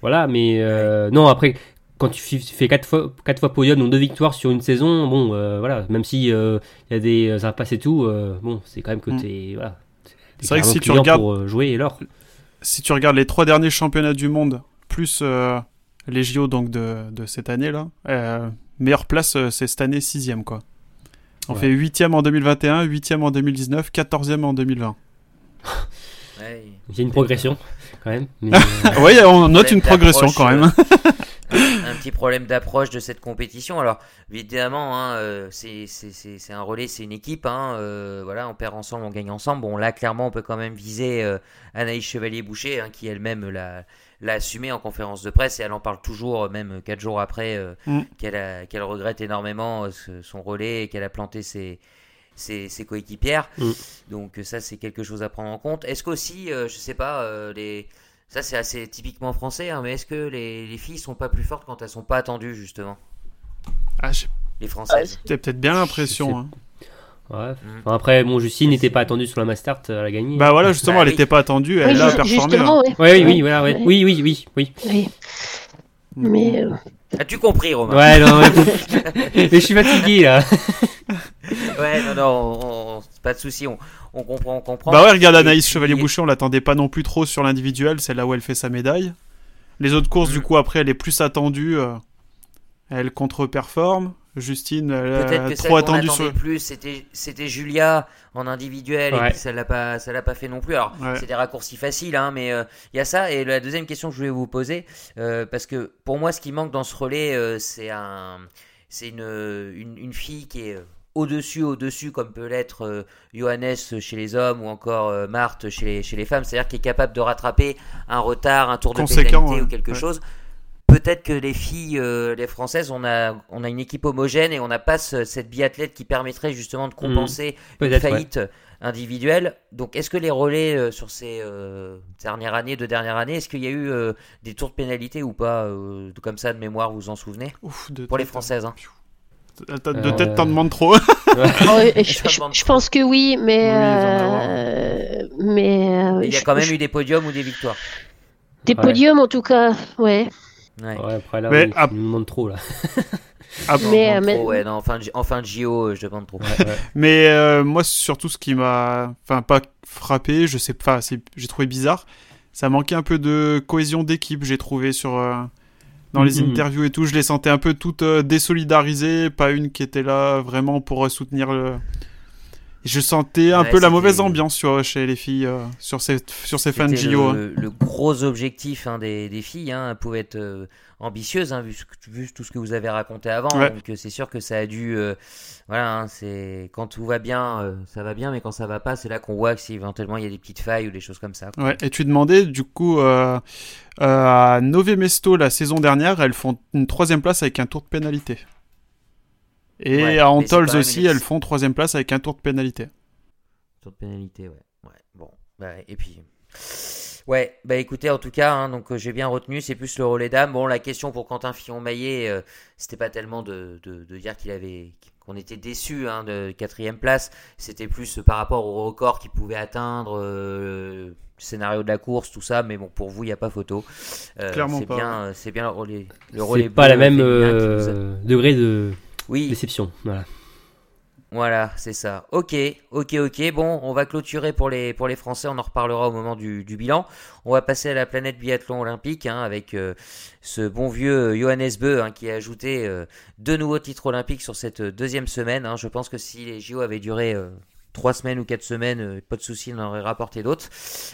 [SPEAKER 4] voilà. Mais euh, non, après. Quand tu fais quatre fois, quatre fois podium, donc deux victoires sur une saison, bon, euh, voilà, même si il y a des impasses et tout, euh, bon, c'est quand même que
[SPEAKER 3] Mm.
[SPEAKER 4] t'es, voilà,
[SPEAKER 3] C'est vrai que si tu regardes-
[SPEAKER 4] pour euh, jouer et l'or.
[SPEAKER 3] Si tu regardes les trois derniers championnats du monde plus euh, les JO donc de, de cette année là, euh, meilleure place euh, c'est cette année sixième quoi. On
[SPEAKER 4] Ouais.
[SPEAKER 3] fait huitième en 2021, huitième en 2019, quatorzième en 2020.
[SPEAKER 1] Ouais.
[SPEAKER 4] Il y a une progression quand même. mais, euh,
[SPEAKER 3] Oui, on note une progression quand même.
[SPEAKER 1] Euh, un petit problème d'approche de cette compétition. Alors, évidemment, hein, euh, c'est un relais, c'est une équipe. Hein, euh, voilà, on perd ensemble, on gagne ensemble. Bon, là, clairement, on peut quand même viser euh, Anaïs Chevalier-Boucher, hein, qui elle-même l'a l'a assumé en conférence de presse et elle en parle toujours, même quatre jours après, euh,
[SPEAKER 3] Mm.
[SPEAKER 1] qu'elle regrette énormément euh, son relais et qu'elle a planté ses, ses, ses coéquipières.
[SPEAKER 4] Mm.
[SPEAKER 1] Donc, ça, c'est quelque chose à prendre en compte. Est-ce qu'aussi, euh, je sais pas, les. Ça, c'est assez typiquement français, hein, mais est-ce que les, les filles sont pas plus fortes quand elles sont pas attendues, justement?
[SPEAKER 3] Ah,
[SPEAKER 1] Les françaises
[SPEAKER 3] j'ai peut-être bien l'impression. hein.
[SPEAKER 4] ouais.
[SPEAKER 1] Mm.
[SPEAKER 4] Enfin, après, bon, Justine n'était pas attendue sur la Mastart, elle a gagné.
[SPEAKER 3] Bah voilà, justement,
[SPEAKER 1] Bah
[SPEAKER 3] elle
[SPEAKER 1] oui.
[SPEAKER 3] n'était pas attendue,
[SPEAKER 2] Oui,
[SPEAKER 3] elle a performé. hein.
[SPEAKER 2] ouais.
[SPEAKER 4] Ouais, oui, oui, voilà, ouais.
[SPEAKER 2] Ouais.
[SPEAKER 4] oui, oui, oui, oui.
[SPEAKER 2] Oui. Mais euh,
[SPEAKER 1] As-tu compris, Romain?
[SPEAKER 4] Ouais, non, mais, mais je suis fatigué là.
[SPEAKER 1] Ouais, non, non, on- on- pas de souci, on, on comprend, on comprend.
[SPEAKER 3] Bah ouais, regarde
[SPEAKER 1] Et
[SPEAKER 3] Anaïs Chevalier-Boucher, on l'attendait pas non plus trop sur l'individuel, c'est là où elle fait sa médaille. Les autres courses,
[SPEAKER 1] Mm.
[SPEAKER 3] du coup, après, elle est plus attendue. euh, elle contre-performe. Justine, elle
[SPEAKER 1] Peut-être
[SPEAKER 3] est
[SPEAKER 1] que celle
[SPEAKER 3] trop
[SPEAKER 1] qu'on
[SPEAKER 3] attendue
[SPEAKER 1] attendait
[SPEAKER 3] sur.
[SPEAKER 1] plus, c'était, c'était Julia en individuel, et puis ça l'a pas, ça l'a pas fait non plus. Alors,
[SPEAKER 3] Ouais.
[SPEAKER 1] c'est des raccourcis faciles, hein, mais euh, il y a ça. Et la deuxième question que je voulais vous poser, euh, parce que pour moi, ce qui manque dans ce relais, euh, c'est un, c'est une, une, une fille qui est euh, au-dessus, au-dessus, comme peut l'être euh, Johannes chez les hommes ou encore euh, Marthe chez les, chez les femmes, c'est-à-dire qui est capable de rattraper un retard, un tour de pénalité
[SPEAKER 3] ouais.
[SPEAKER 1] ou quelque
[SPEAKER 3] Ouais.
[SPEAKER 1] chose. peut-être que les filles, euh, les françaises, on a, on a une équipe homogène et on n'a pas ce- cette biathlète qui permettrait justement de compenser une
[SPEAKER 4] ouais.
[SPEAKER 1] faillite individuelle. Donc, est-ce que les relais euh, sur ces euh, dernières années, deux dernières années, est-ce qu'il y a eu euh, des tours de pénalité ou pas, euh, comme ça de mémoire, vous vous en souvenez?
[SPEAKER 3] Ouf, de
[SPEAKER 1] Pour les
[SPEAKER 3] tête,
[SPEAKER 1] françaises, hein.
[SPEAKER 3] Euh, t'as- De
[SPEAKER 4] Euh,
[SPEAKER 3] tête, t'en demandes trop.
[SPEAKER 2] Oh, je, pense que oui, mais. Euh, mais
[SPEAKER 1] Il y a quand même
[SPEAKER 2] je-
[SPEAKER 1] eu des podiums ou des victoires.
[SPEAKER 2] des
[SPEAKER 4] Ouais.
[SPEAKER 2] podiums en tout cas, ouais.
[SPEAKER 1] Ouais.
[SPEAKER 4] Ouais, après là,
[SPEAKER 3] Mais
[SPEAKER 4] il demande trop là.
[SPEAKER 3] Ah,
[SPEAKER 2] Mais, euh,
[SPEAKER 1] demande
[SPEAKER 2] mais-
[SPEAKER 1] trop, ouais, non, en fin de, en fin de JO, je demande trop.
[SPEAKER 4] Ouais, ouais.
[SPEAKER 3] Mais euh, moi, surtout, ce qui m'a, enfin, pas frappé, je sais, enfin, c'est- j'ai trouvé bizarre. Ça manquait un peu de cohésion d'équipe, j'ai trouvé sur euh, dans les
[SPEAKER 4] Mhm.
[SPEAKER 3] interviews et tout. Je les sentais un peu toutes euh, désolidarisées, pas une qui était là vraiment pour euh, soutenir le. Je sentais un
[SPEAKER 1] Ouais,
[SPEAKER 3] peu la mauvaise ambiance sur, chez les filles euh, sur ces sur ces
[SPEAKER 1] C'était
[SPEAKER 3] JO.
[SPEAKER 1] le, le gros objectif hein, des, des filles. Hein, elles pouvaient être euh, ambitieuses, hein, vu, tout ce que vous avez raconté avant.
[SPEAKER 3] Ouais.
[SPEAKER 1] Donc euh, c'est sûr que ça a dû. euh, voilà, hein, c'est quand tout va bien, ça va bien, mais quand ça va pas, c'est là qu'on voit que si éventuellement il y a des petites failles ou des choses comme ça.
[SPEAKER 3] Ouais, et tu demandais du coup à Nové Mesto la saison dernière, elles font une troisième place avec un tour de pénalité. Et
[SPEAKER 1] Ouais,
[SPEAKER 3] à Antols aussi, elles font troisième place avec un tour de pénalité.
[SPEAKER 1] Tour de pénalité, ouais. ouais. Bon, bah, et puis. Ouais, bah écoutez, en tout cas, hein, donc euh, j'ai bien retenu, c'est plus le relais d'âme. Bon, la question pour Quentin Fillon-Maillet, euh, c'était pas tellement de, de, de dire qu'il avait qu'on était déçu hein, de quatrième place, c'était plus euh, par rapport au record qu'il pouvait atteindre, euh, le scénario de la course, tout ça. Mais bon, pour vous, il n'y a pas photo. Euh,
[SPEAKER 3] Clairement
[SPEAKER 1] c'est
[SPEAKER 3] pas,
[SPEAKER 1] bien, euh, c'est bien le relais. Le relais
[SPEAKER 4] C'est pas la même euh,
[SPEAKER 1] a-
[SPEAKER 4] degré de
[SPEAKER 1] Oui,
[SPEAKER 4] déception. Voilà.
[SPEAKER 1] voilà, c'est ça. Ok, ok, ok. Bon, on va clôturer pour les, pour les Français. On en reparlera au moment du, du bilan. On va passer à la planète biathlon olympique hein, avec euh, ce bon vieux Johannes Beu hein, qui a ajouté euh, deux nouveaux titres olympiques sur cette euh, deuxième semaine. hein. Je pense que si les JO avaient duré euh, trois semaines ou quatre semaines, pas de souci, il en aurait rapporté d'autres.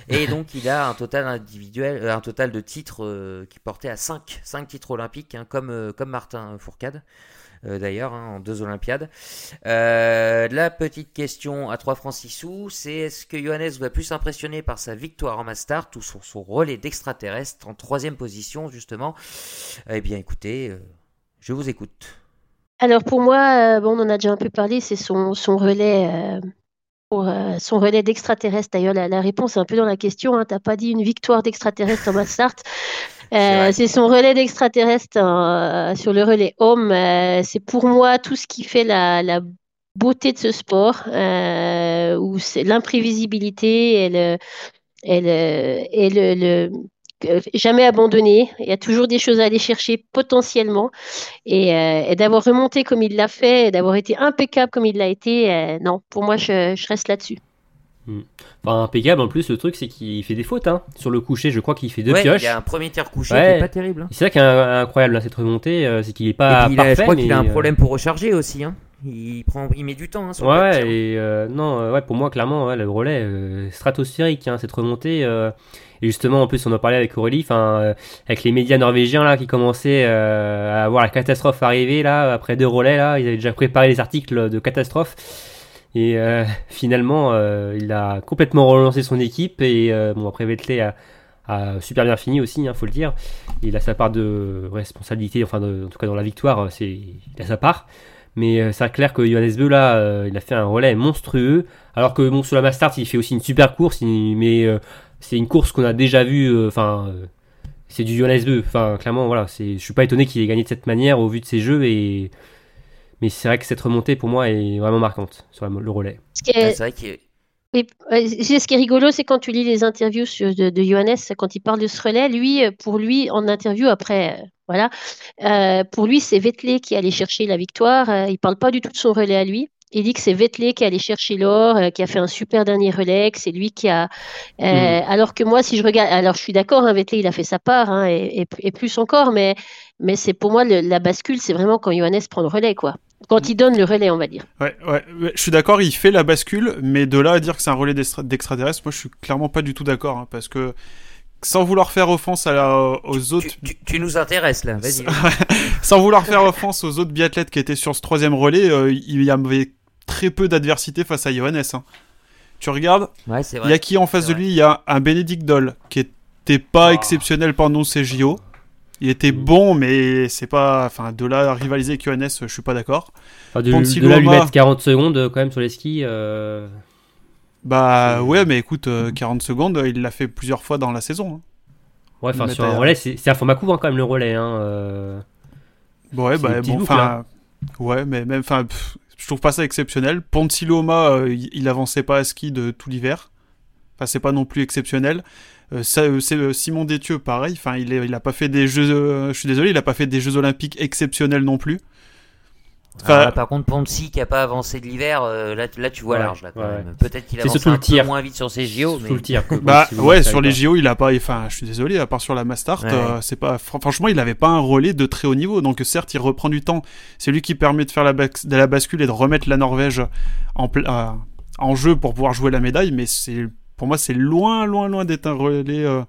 [SPEAKER 1] Et donc, il a un total individuel, un total de titres qui portait à 5, 5 titres olympiques, comme, comme Martin Fourcade. Euh, D'ailleurs, hein, en deux Olympiades. Euh, la petite question à 3 francs 6 sous, c'est est-ce que Johannes va plus impressionner par sa victoire en Mastart ou sur son relais d'extraterrestre en troisième position, justement? Eh bien, écoutez, euh, je vous écoute.
[SPEAKER 2] Alors pour moi, euh, bon, on en a déjà un peu parlé, c'est son, son relais, euh, pour, euh, son relais d'extraterrestre. D'ailleurs, la, la réponse est un peu dans la question. Hein, T'as pas dit une victoire d'extraterrestre en Mastart? Euh, c'est son relais d'extraterrestre euh, sur le relais homme. Euh, c'est pour moi tout ce qui fait la, la beauté de ce sport, euh, où c'est l'imprévisibilité et le, et le, et le, le- que- jamais abandonné. Il y a toujours des choses à aller chercher potentiellement. Et, euh, et d'avoir remonté comme il l'a fait, d'avoir été impeccable comme il l'a été, euh, non, pour moi, je, je reste là-dessus.
[SPEAKER 4] Enfin, impeccable en plus, le truc c'est qu'il fait des fautes. Hein. Sur le coucher, je crois qu'il fait deux
[SPEAKER 1] Ouais,
[SPEAKER 4] pioches.
[SPEAKER 1] il y a un premier tir couché
[SPEAKER 4] Ouais.
[SPEAKER 1] qui est pas terrible. hein.
[SPEAKER 4] C'est ça qui est in- incroyable, là, cette remontée, euh, c'est qu'il est pas
[SPEAKER 1] Et il a-
[SPEAKER 4] parfait.
[SPEAKER 1] je crois qu'il a un
[SPEAKER 4] euh,
[SPEAKER 1] problème pour recharger aussi. Hein. Il, prend, il met du temps hein, sur le
[SPEAKER 4] Ouais, et euh, non, ouais, pour moi, clairement, ouais, le relais euh, stratosphérique, hein, cette remontée. et justement, en plus, on en parlait avec Aurélie, enfin, avec les médias norvégiens là qui commençaient à voir la catastrophe arriver là après deux relais là, ils avaient déjà préparé les articles de catastrophe. Et euh, finalement, euh, il a complètement relancé son équipe et euh, bon après Vettel a, super bien fini aussi, il faut le dire. Il a sa part de responsabilité, enfin en tout cas dans la victoire, c'est il a sa part. Mais c'est clair que Johannes Beu là, il a fait un relais monstrueux. Alors que bon sur la Mastart, il fait aussi une super course, mais c'est une course qu'on a déjà vue. Enfin, c'est du Johannes Beu. Enfin, clairement, voilà, je suis pas étonné qu'il ait gagné de cette manière au vu de ses jeux et mais c'est vrai que cette remontée pour moi est vraiment marquante sur la- le relais.
[SPEAKER 2] Ce qui est,
[SPEAKER 1] Ouais, c'est vrai est-
[SPEAKER 2] oui, ouais, c'est- ce qui est rigolo, c'est quand tu lis les interviews sur- de, de Johannes, quand il parle de ce relais, lui, euh, pour lui, en interview après, euh, voilà, euh, pour lui, c'est Vettel qui allait chercher la victoire. euh, il parle pas du tout de son relais à lui. Il dit que c'est Vettel qui allait chercher l'or, euh, qui a fait un super dernier relais, que c'est lui qui a. euh, Alors que moi, si je regarde, alors je suis d'accord, hein, Vettel, il a fait sa part, hein, et, et- et plus encore, mais, mais c'est pour moi le- la bascule, c'est vraiment quand Johannes prend le relais, quoi. Quand il donne le relais, on va dire.
[SPEAKER 3] Ouais, ouais, ouais, je suis d'accord, il fait la bascule, mais de là à dire que c'est un relais d'extra- d'extraterrestre, moi je suis clairement pas du tout d'accord, hein, parce que sans vouloir faire offense à la, aux autres,
[SPEAKER 1] tu, tu- tu nous intéresses là, vas-y.
[SPEAKER 3] sans vouloir faire offense aux autres biathlètes qui étaient sur ce troisième relais, euh, il y avait très peu d'adversité face à Johannes. hein. Tu regardes,
[SPEAKER 1] Ouais, c'est
[SPEAKER 3] il y a qui en face de lui Il y a un Bénédicte Doll qui était pas
[SPEAKER 1] Oh.
[SPEAKER 3] exceptionnel pendant ses JO. Il était bon, mais c'est pas. Enfin, de là à rivaliser avec Johannes, je suis pas d'accord.
[SPEAKER 4] Enfin, de, de là lui mettre 40 secondes euh, quand même sur les skis. euh,
[SPEAKER 3] Bah ouais, mais écoute, euh, 40 secondes, il l'a fait plusieurs fois dans la saison. hein.
[SPEAKER 4] Ouais, enfin sur un relais, c'est un format court hein, quand même le relais. Hein, euh.
[SPEAKER 3] Ouais, bah bon, enfin. Ouais, mais même. Enfin, je trouve pas ça exceptionnel. Pontiloma, euh, il, il avançait pas à ski de tout l'hiver. Enfin, c'est pas non plus exceptionnel. Euh, euh, c'est euh, Simon Détieux, pareil. Enfin, il, est- il a pas fait des jeux. je suis désolé, il a pas fait des jeux olympiques exceptionnels non plus. Enfin,
[SPEAKER 1] là, par contre, Ponzi qui a pas avancé de l'hiver, euh, là, là tu vois
[SPEAKER 4] Ouais,
[SPEAKER 1] large. Là, quand
[SPEAKER 4] ouais,
[SPEAKER 1] même. Peut-être qu'il avance un
[SPEAKER 4] le tir.
[SPEAKER 1] peu moins vite sur ses JO, mais
[SPEAKER 4] Sous le tir. que-
[SPEAKER 3] Bah
[SPEAKER 4] si
[SPEAKER 3] ouais, sur les. JO, il a pas. Enfin, je suis désolé, à part sur la Mastart,
[SPEAKER 1] Ouais.
[SPEAKER 3] euh, c'est pas. fran- Franchement, il avait pas un relais de très haut niveau. Donc certes, il reprend du temps. C'est lui qui permet de faire la, bas- de la bascule et de remettre la Norvège en, pla- euh, en jeu pour pouvoir jouer la médaille. Mais c'est pour moi, c'est loin, loin, loin d'être un relais euh,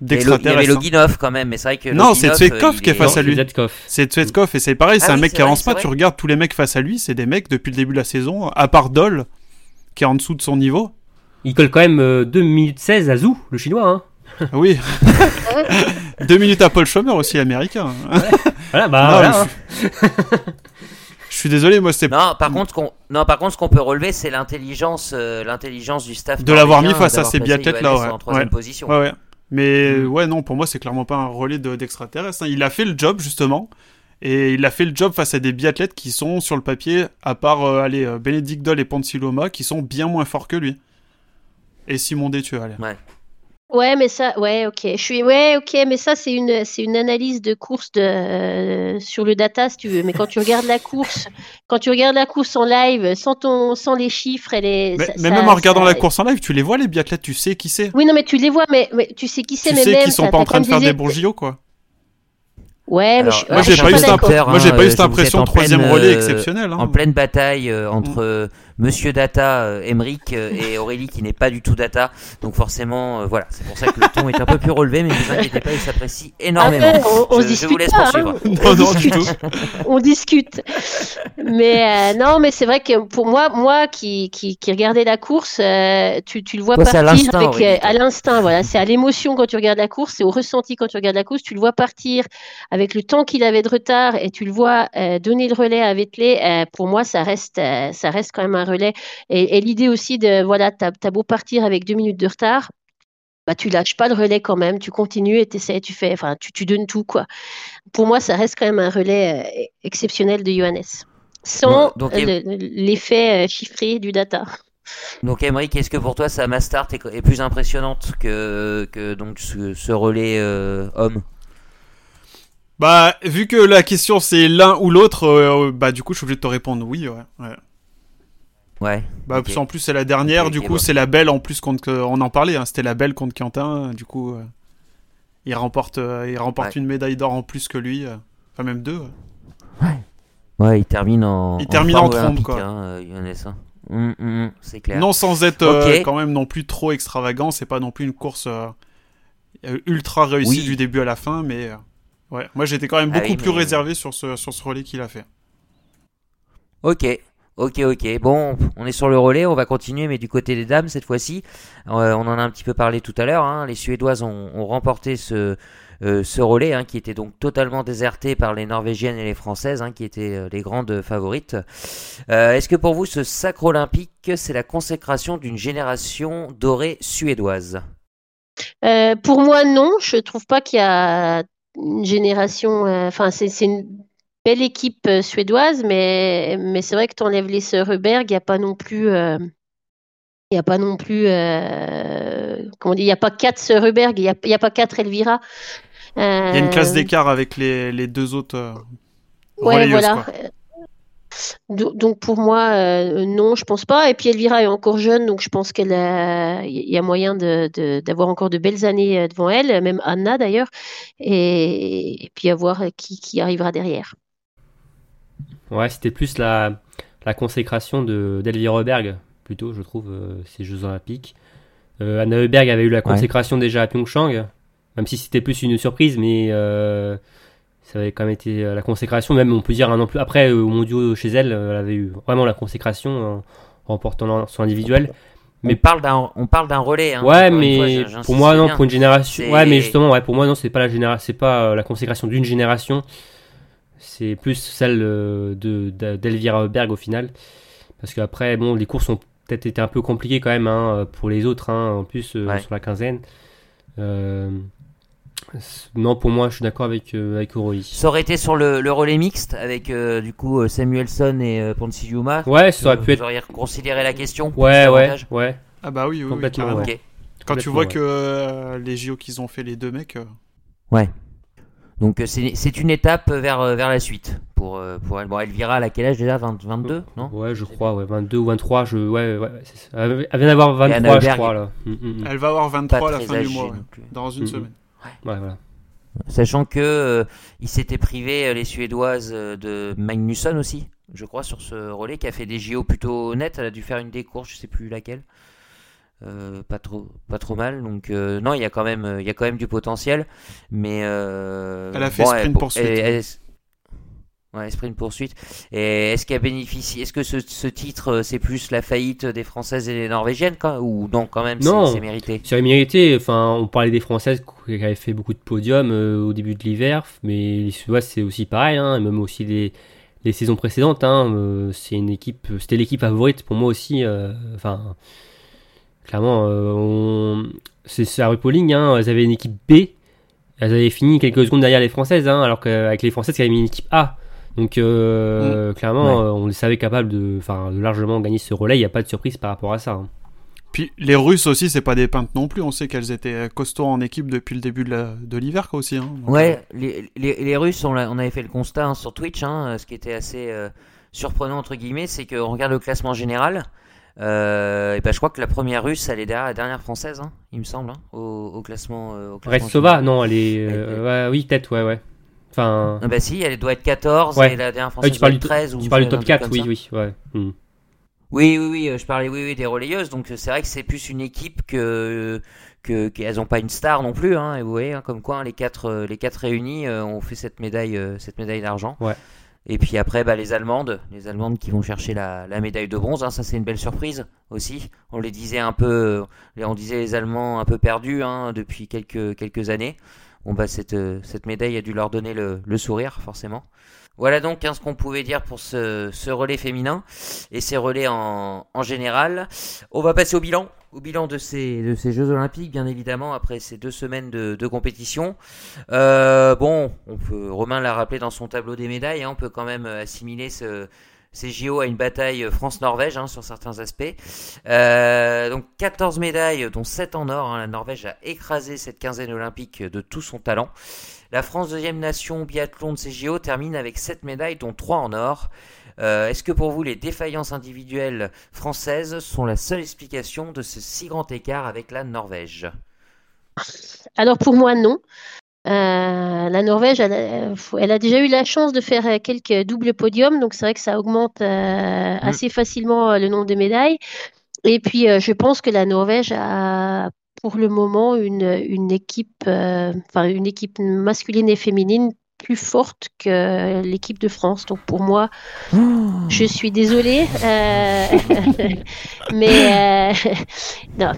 [SPEAKER 1] il y avait Lo- il y avait
[SPEAKER 3] d'extraterrestre. hein.
[SPEAKER 1] Loginov quand même, mais c'est vrai que
[SPEAKER 3] Non, c'est
[SPEAKER 1] euh,
[SPEAKER 3] qui est face à lui.
[SPEAKER 4] c'est.
[SPEAKER 3] C'est Tsvetkov et c'est pareil, c'est
[SPEAKER 1] Ah
[SPEAKER 3] un
[SPEAKER 1] oui,
[SPEAKER 3] mec
[SPEAKER 1] c'est
[SPEAKER 3] qui avance
[SPEAKER 1] c'est
[SPEAKER 3] pas. Tu regardes tous les mecs face à lui, c'est des mecs depuis le début de la saison, à part Doll, qui est en dessous de son niveau.
[SPEAKER 4] Il colle quand même euh, 2 minutes 16 à Zou, le chinois. Hein.
[SPEAKER 3] Oui. Deux minutes à Paul Schomer aussi, l'américain.
[SPEAKER 4] Voilà, bah
[SPEAKER 3] Non,
[SPEAKER 4] voilà.
[SPEAKER 3] mais
[SPEAKER 4] hein.
[SPEAKER 3] Je suis désolé, moi, c'est
[SPEAKER 1] Non, par contre, qu'on... non, par contre, ce qu'on peut relever, c'est l'intelligence, euh, l'intelligence du staff.
[SPEAKER 3] De l'avoir mis face à ces biathlètes-là,
[SPEAKER 1] Johannes
[SPEAKER 3] ouais.
[SPEAKER 1] En troisième
[SPEAKER 3] Ouais.
[SPEAKER 1] position.
[SPEAKER 3] Ouais, ouais. Mais
[SPEAKER 1] Mm.
[SPEAKER 3] ouais, non, pour moi, c'est clairement pas un relais de- d'extraterrestre. hein. Il a fait le job, justement. Et il a fait le job face à des biathlètes qui sont, sur le papier, à part euh, allez, euh, Bénédicte Doll et Ponsiloma, qui sont bien moins forts que lui. Et Simon Détieux, allez.
[SPEAKER 2] Ouais, mais ça, ouais, ok. Je suis, ouais, ok, mais ça, c'est une, c'est une analyse de course de, euh, sur le data, si tu veux. Mais quand tu regardes la course, quand tu regardes la course en live, sans ton, sans les chiffres et les.
[SPEAKER 3] Mais,
[SPEAKER 2] ça-
[SPEAKER 3] mais
[SPEAKER 2] ça-
[SPEAKER 3] même en regardant
[SPEAKER 2] ça-
[SPEAKER 3] la course en live, tu les vois, les biathlètes, tu sais qui c'est.
[SPEAKER 2] Oui, non, mais tu les vois, mais, mais tu sais qui c'est,
[SPEAKER 3] Tu
[SPEAKER 2] mais
[SPEAKER 3] sais
[SPEAKER 2] même.
[SPEAKER 3] qu'ils sont pas en train de faire des bons JO, quoi.
[SPEAKER 2] Ouais, mais
[SPEAKER 1] Alors,
[SPEAKER 2] je,
[SPEAKER 3] Moi,
[SPEAKER 2] ouais,
[SPEAKER 3] j'ai pas impr- moi, j'ai pas eu
[SPEAKER 1] hein,
[SPEAKER 3] cette impression de troisième relais
[SPEAKER 1] euh,
[SPEAKER 3] exceptionnel. hein.
[SPEAKER 1] En pleine bataille euh, entre euh, Monsieur Data, euh, Emeric euh, et Aurélie qui n'est pas du tout Data. Donc forcément, euh, voilà, c'est pour ça que le ton est un peu plus relevé, mais ne vous inquiétez pas, il s'apprécie énormément.
[SPEAKER 2] Ah on, on
[SPEAKER 1] Je-
[SPEAKER 2] se
[SPEAKER 1] je vous
[SPEAKER 2] discute
[SPEAKER 1] laisse
[SPEAKER 2] pas,
[SPEAKER 1] poursuivre.
[SPEAKER 2] hein.
[SPEAKER 3] Non, non, du tout.
[SPEAKER 2] on discute. Mais euh, non, mais c'est vrai que pour moi, moi qui, qui, qui regardais la course, euh, tu, tu le vois
[SPEAKER 1] Toi, c'est à
[SPEAKER 2] partir avec à l'instinct. Voilà, c'est à l'émotion quand tu regardes la course, c'est au ressenti quand tu regardes la course. Tu le vois partir avec le temps qu'il avait de retard et tu le vois euh, donner le relais à Vettelé. Euh, pour moi, ça reste, euh, ça reste quand même un relais. Et, et l'idée aussi de voilà, t'as as beau partir avec deux minutes de retard. Bah, tu lâches pas le relais quand même, tu continues et t'essaies, tu fais, enfin, tu, tu donnes tout, quoi. Pour moi, ça reste quand même un relais euh, exceptionnel de Johannes. Sans euh, le- l'effet euh, chiffré du data.
[SPEAKER 1] Donc Emeric, est-ce que pour toi sa Mastart est, est plus impressionnante que, que donc ce, ce relais euh, homme?
[SPEAKER 3] Bah, vu que la question c'est l'un ou l'autre, euh, bah du coup je suis obligé de te répondre oui, ouais. ouais.
[SPEAKER 1] Ouais.
[SPEAKER 3] Bah
[SPEAKER 1] ok.
[SPEAKER 3] parce qu'en plus c'est la dernière, du coup
[SPEAKER 1] bon.
[SPEAKER 3] c'est la belle en plus contre, euh, on en parlait, hein, c'était la belle contre Quentin, du coup euh, il remporte, euh, il remporte
[SPEAKER 1] Ouais.
[SPEAKER 3] une médaille d'or en plus que lui, euh, enfin même deux. ouais.
[SPEAKER 1] Ouais, il termine en.
[SPEAKER 3] Il termine en trompe, quoi.
[SPEAKER 1] hein, euh, hum, hum, c'est clair.
[SPEAKER 3] Non sans être euh, quand même non plus trop extravagant, c'est pas non plus une course euh, euh, ultra réussie
[SPEAKER 1] Oui.
[SPEAKER 3] du début à la fin, mais euh, ouais, moi j'étais quand même
[SPEAKER 1] Ah
[SPEAKER 3] beaucoup
[SPEAKER 1] oui,
[SPEAKER 3] plus
[SPEAKER 1] mais-
[SPEAKER 3] réservé sur ce sur ce relais qu'il a fait.
[SPEAKER 1] Ok, ok, ok. Bon, on est sur le relais, on va continuer, mais du côté des dames cette fois-ci. Euh, on en a un petit peu parlé tout à l'heure. hein. Les Suédoises ont, remporté ce, euh, relais, hein, qui était donc totalement déserté par les Norvégiennes et les Françaises, hein, qui étaient euh, les grandes favorites. Est-ce que pour vous, ce sacre olympique, c'est la consécration d'une génération dorée suédoise?
[SPEAKER 2] Pour moi, non. Je trouve pas qu'il y a une génération. Enfin, c'est une belle équipe euh, suédoise, mais, mais c'est vrai que tu enlèves les Söreberg, il n'y a pas non plus. euh, il n'y a pas non plus. euh, comment Il n'y a pas quatre Söreberg, il n'y a, pas quatre Elvira.
[SPEAKER 3] Il y a une classe
[SPEAKER 2] Euh,
[SPEAKER 3] d'écart avec les, les deux autres euh,
[SPEAKER 2] Ouais, voilà.
[SPEAKER 3] quoi.
[SPEAKER 2] Donc pour moi, euh, non, je pense pas. Et puis Elvira est encore jeune, donc je pense qu'elle il y a moyen de, de- d'avoir encore de belles années devant elle, même Anna d'ailleurs, et, et puis à voir qui, qui arrivera derrière.
[SPEAKER 4] Ouais, c'était plus la, la consécration de d'Elvira Berg, plutôt, je trouve, euh, ces Jeux Olympiques. Euh, Anna Heuberg avait eu la consécration déjà à Pyeongchang, même si c'était plus une surprise, mais euh, ça avait quand même été la consécration. Même, on peut dire un an plus après, au mondiaux chez elle, elle avait eu vraiment la consécration en remportant son individuel.
[SPEAKER 1] Mais on parle d'un, on parle d'un relais. Hein,
[SPEAKER 4] ouais, mais pour moi non, pour une génération. Ouais, mais justement, ouais, pour moi non, c'est pas la génération, c'est pas la consécration d'une génération. C'est plus celle de d'Elvira Berg au final, parce qu'après, bon, les courses ont peut-être été un peu compliquées quand même hein, pour les autres, hein, en plus sur la quinzaine. Euh, non, pour moi, je suis d'accord avec, euh, avec
[SPEAKER 1] Ça aurait été sur le, le relais mixte avec euh, du coup euh, Samuelson et euh, Yuma.
[SPEAKER 4] Ouais, ça aurait pu être.
[SPEAKER 1] Vous auriez considéré la question
[SPEAKER 4] Ouais, ouais, ouais.
[SPEAKER 3] Ah bah oui, oui,
[SPEAKER 4] complètement.
[SPEAKER 3] Quand tu vois que les JO qu'ils ont fait les deux mecs.
[SPEAKER 1] Ouais. Donc c'est une étape vers, vers la suite pour, pour elle. Bon, Elvira, à quel âge déjà? 22, non?
[SPEAKER 4] Ouais, je crois, ouais, 22 ou 23. Je... Ouais, ouais, Elle vient d'avoir 23, je crois. Là.
[SPEAKER 3] Mm, mm, mm. Elle va avoir 23 à la fin du mois, dans une semaine.
[SPEAKER 1] Sachant que euh, il s'était privé euh, les Suédoises euh, de Magnusson aussi, je crois, sur ce relais qui a fait des JO plutôt honnêtes. Elle a dû faire une des courses, je sais plus laquelle. Pas trop, pas trop mal. Donc non, il y a quand même, il y a quand même du potentiel. Mais
[SPEAKER 3] elle a fait sprint pour
[SPEAKER 1] Ouais, esprit de poursuite. Et est-ce qu'elle bénéficie Est-ce que ce, titre, euh, c'est plus la faillite des Françaises et des Norvégiennes Ou non, quand même, c'est mérité?
[SPEAKER 4] C'est mérité. Enfin, on parlait des Françaises qui avaient fait beaucoup de podiums euh, au début de l'hiver, mais les Suédoises, c'est aussi pareil, hein, même aussi les, les saisons précédentes. Hein, euh, c'est une équipe, c'était l'équipe favorite pour moi aussi. Enfin, clairement, on, c'est la Rupoling, hein, elles avaient une équipe B. Elles avaient fini quelques secondes derrière les Françaises, hein, alors qu'avec les Françaises, elles avaient mis une équipe A. Donc euh, mm. clairement, euh, on les savait capables de, de largement gagner ce relais. Il n'y a pas de surprise par rapport à ça. Hein.
[SPEAKER 3] Puis les Russes aussi, c'est pas des peintes non plus. On sait qu'elles étaient costauds en équipe depuis le début de l'hiver aussi. Hein.
[SPEAKER 1] ouais, euh, les, les, les, Russes, on, on, avait fait le constat hein, sur Twitch. ce qui était assez surprenant entre guillemets, c'est qu'on regarde le classement général. Et ben, je crois que la première russe, elle est derrière la dernière française, il me semble, au, classement. Au
[SPEAKER 4] classement non, elle est. oui, peut-être, ouais, ouais. Enfin...
[SPEAKER 1] Ah bah si, elle doit être 14 et la dernière française doit être 13.
[SPEAKER 4] Tu parles du top 4, oui, oui, ouais.
[SPEAKER 1] Hmm. Oui, oui, oui, euh, je parlais oui, oui, des relayeuses, donc euh, c'est vrai que c'est plus une équipe que qu'elles n'ont pas une star non plus, hein, et vous voyez, hein, comme quoi hein, les quatre euh, les quatre réunis ont fait cette médaille cette médaille d'argent.
[SPEAKER 4] Ouais.
[SPEAKER 1] Et puis après, bah, les Allemandes, les Allemandes qui vont chercher la, médaille de bronze, hein, ça c'est une belle surprise aussi. On les disait un peu, on disait les Allemands un peu perdus hein, depuis quelques années bon bah cette, euh, cette médaille a dû leur donner le, sourire forcément. Voilà donc hein, ce qu'on pouvait dire pour ce, relais féminin et ces relais en, général. On va passer au bilan, au bilan de ces, Jeux Olympiques, bien évidemment, après ces deux semaines de, compétition. Euh, bon, on peut, Romain l'a rappelé dans son tableau des médailles, hein, on peut quand même assimiler ce, ces JO à une bataille France-Norvège hein, sur certains aspects. Euh, donc 14 médailles, dont 7 en or. Hein. La Norvège a écrasé cette quinzaine olympique de tout son talent. La France, deuxième nation biathlon de ces JO, termine avec 7 médailles, dont 3 en or. Euh, est-ce que pour vous, les défaillances individuelles françaises sont la seule explication de ce si grand écart avec la Norvège?
[SPEAKER 2] Alors pour moi, non. Euh, la Norvège, elle a, déjà eu la chance de faire quelques doubles podiums, donc c'est vrai que ça augmente euh, mm. assez facilement le nombre de médailles. Et puis, je pense que la Norvège a pour le moment une, équipe, enfin une équipe masculine et féminine plus forte que l'équipe de France. Donc pour moi, oh. je suis désolée, mais non,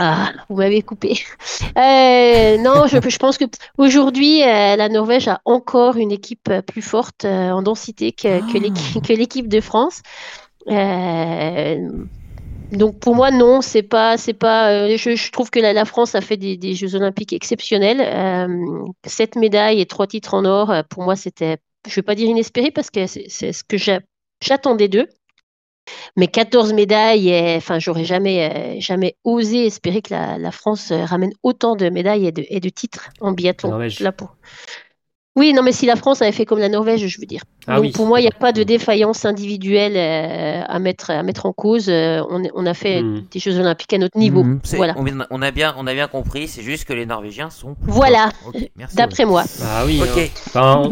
[SPEAKER 2] ah, vous m'avez coupé. Euh, non, je, je, pense que aujourd'hui, euh, la Norvège a encore une équipe euh, plus forte en densité que, ah. que l'équipe de France. Donc pour moi, non, c'est pas, c'est pas. Je, trouve que la, France a fait des, Jeux Olympiques exceptionnels. sept médailles et trois titres en or, pour moi, c'était, je vais pas dire inespéré parce que c'est ce que j'attendais d'eux. Mais 14 médailles, enfin, j'aurais jamais, euh, jamais osé espérer que la, France euh, ramène autant de médailles et de, et de titres en biathlon. Là pour... Oui, non, mais si la France avait fait comme la Norvège, je veux dire. Ah Donc, pour moi, il n'y a pas de défaillance individuelle euh, à, mettre, à mettre en cause. on, on, a fait hmm. des Jeux Olympiques à notre niveau. Hmm.
[SPEAKER 1] Voilà. On, a bien, on a bien compris, c'est juste que les Norvégiens sont.
[SPEAKER 2] Voilà, d'après moi.
[SPEAKER 4] Ah oui, hein.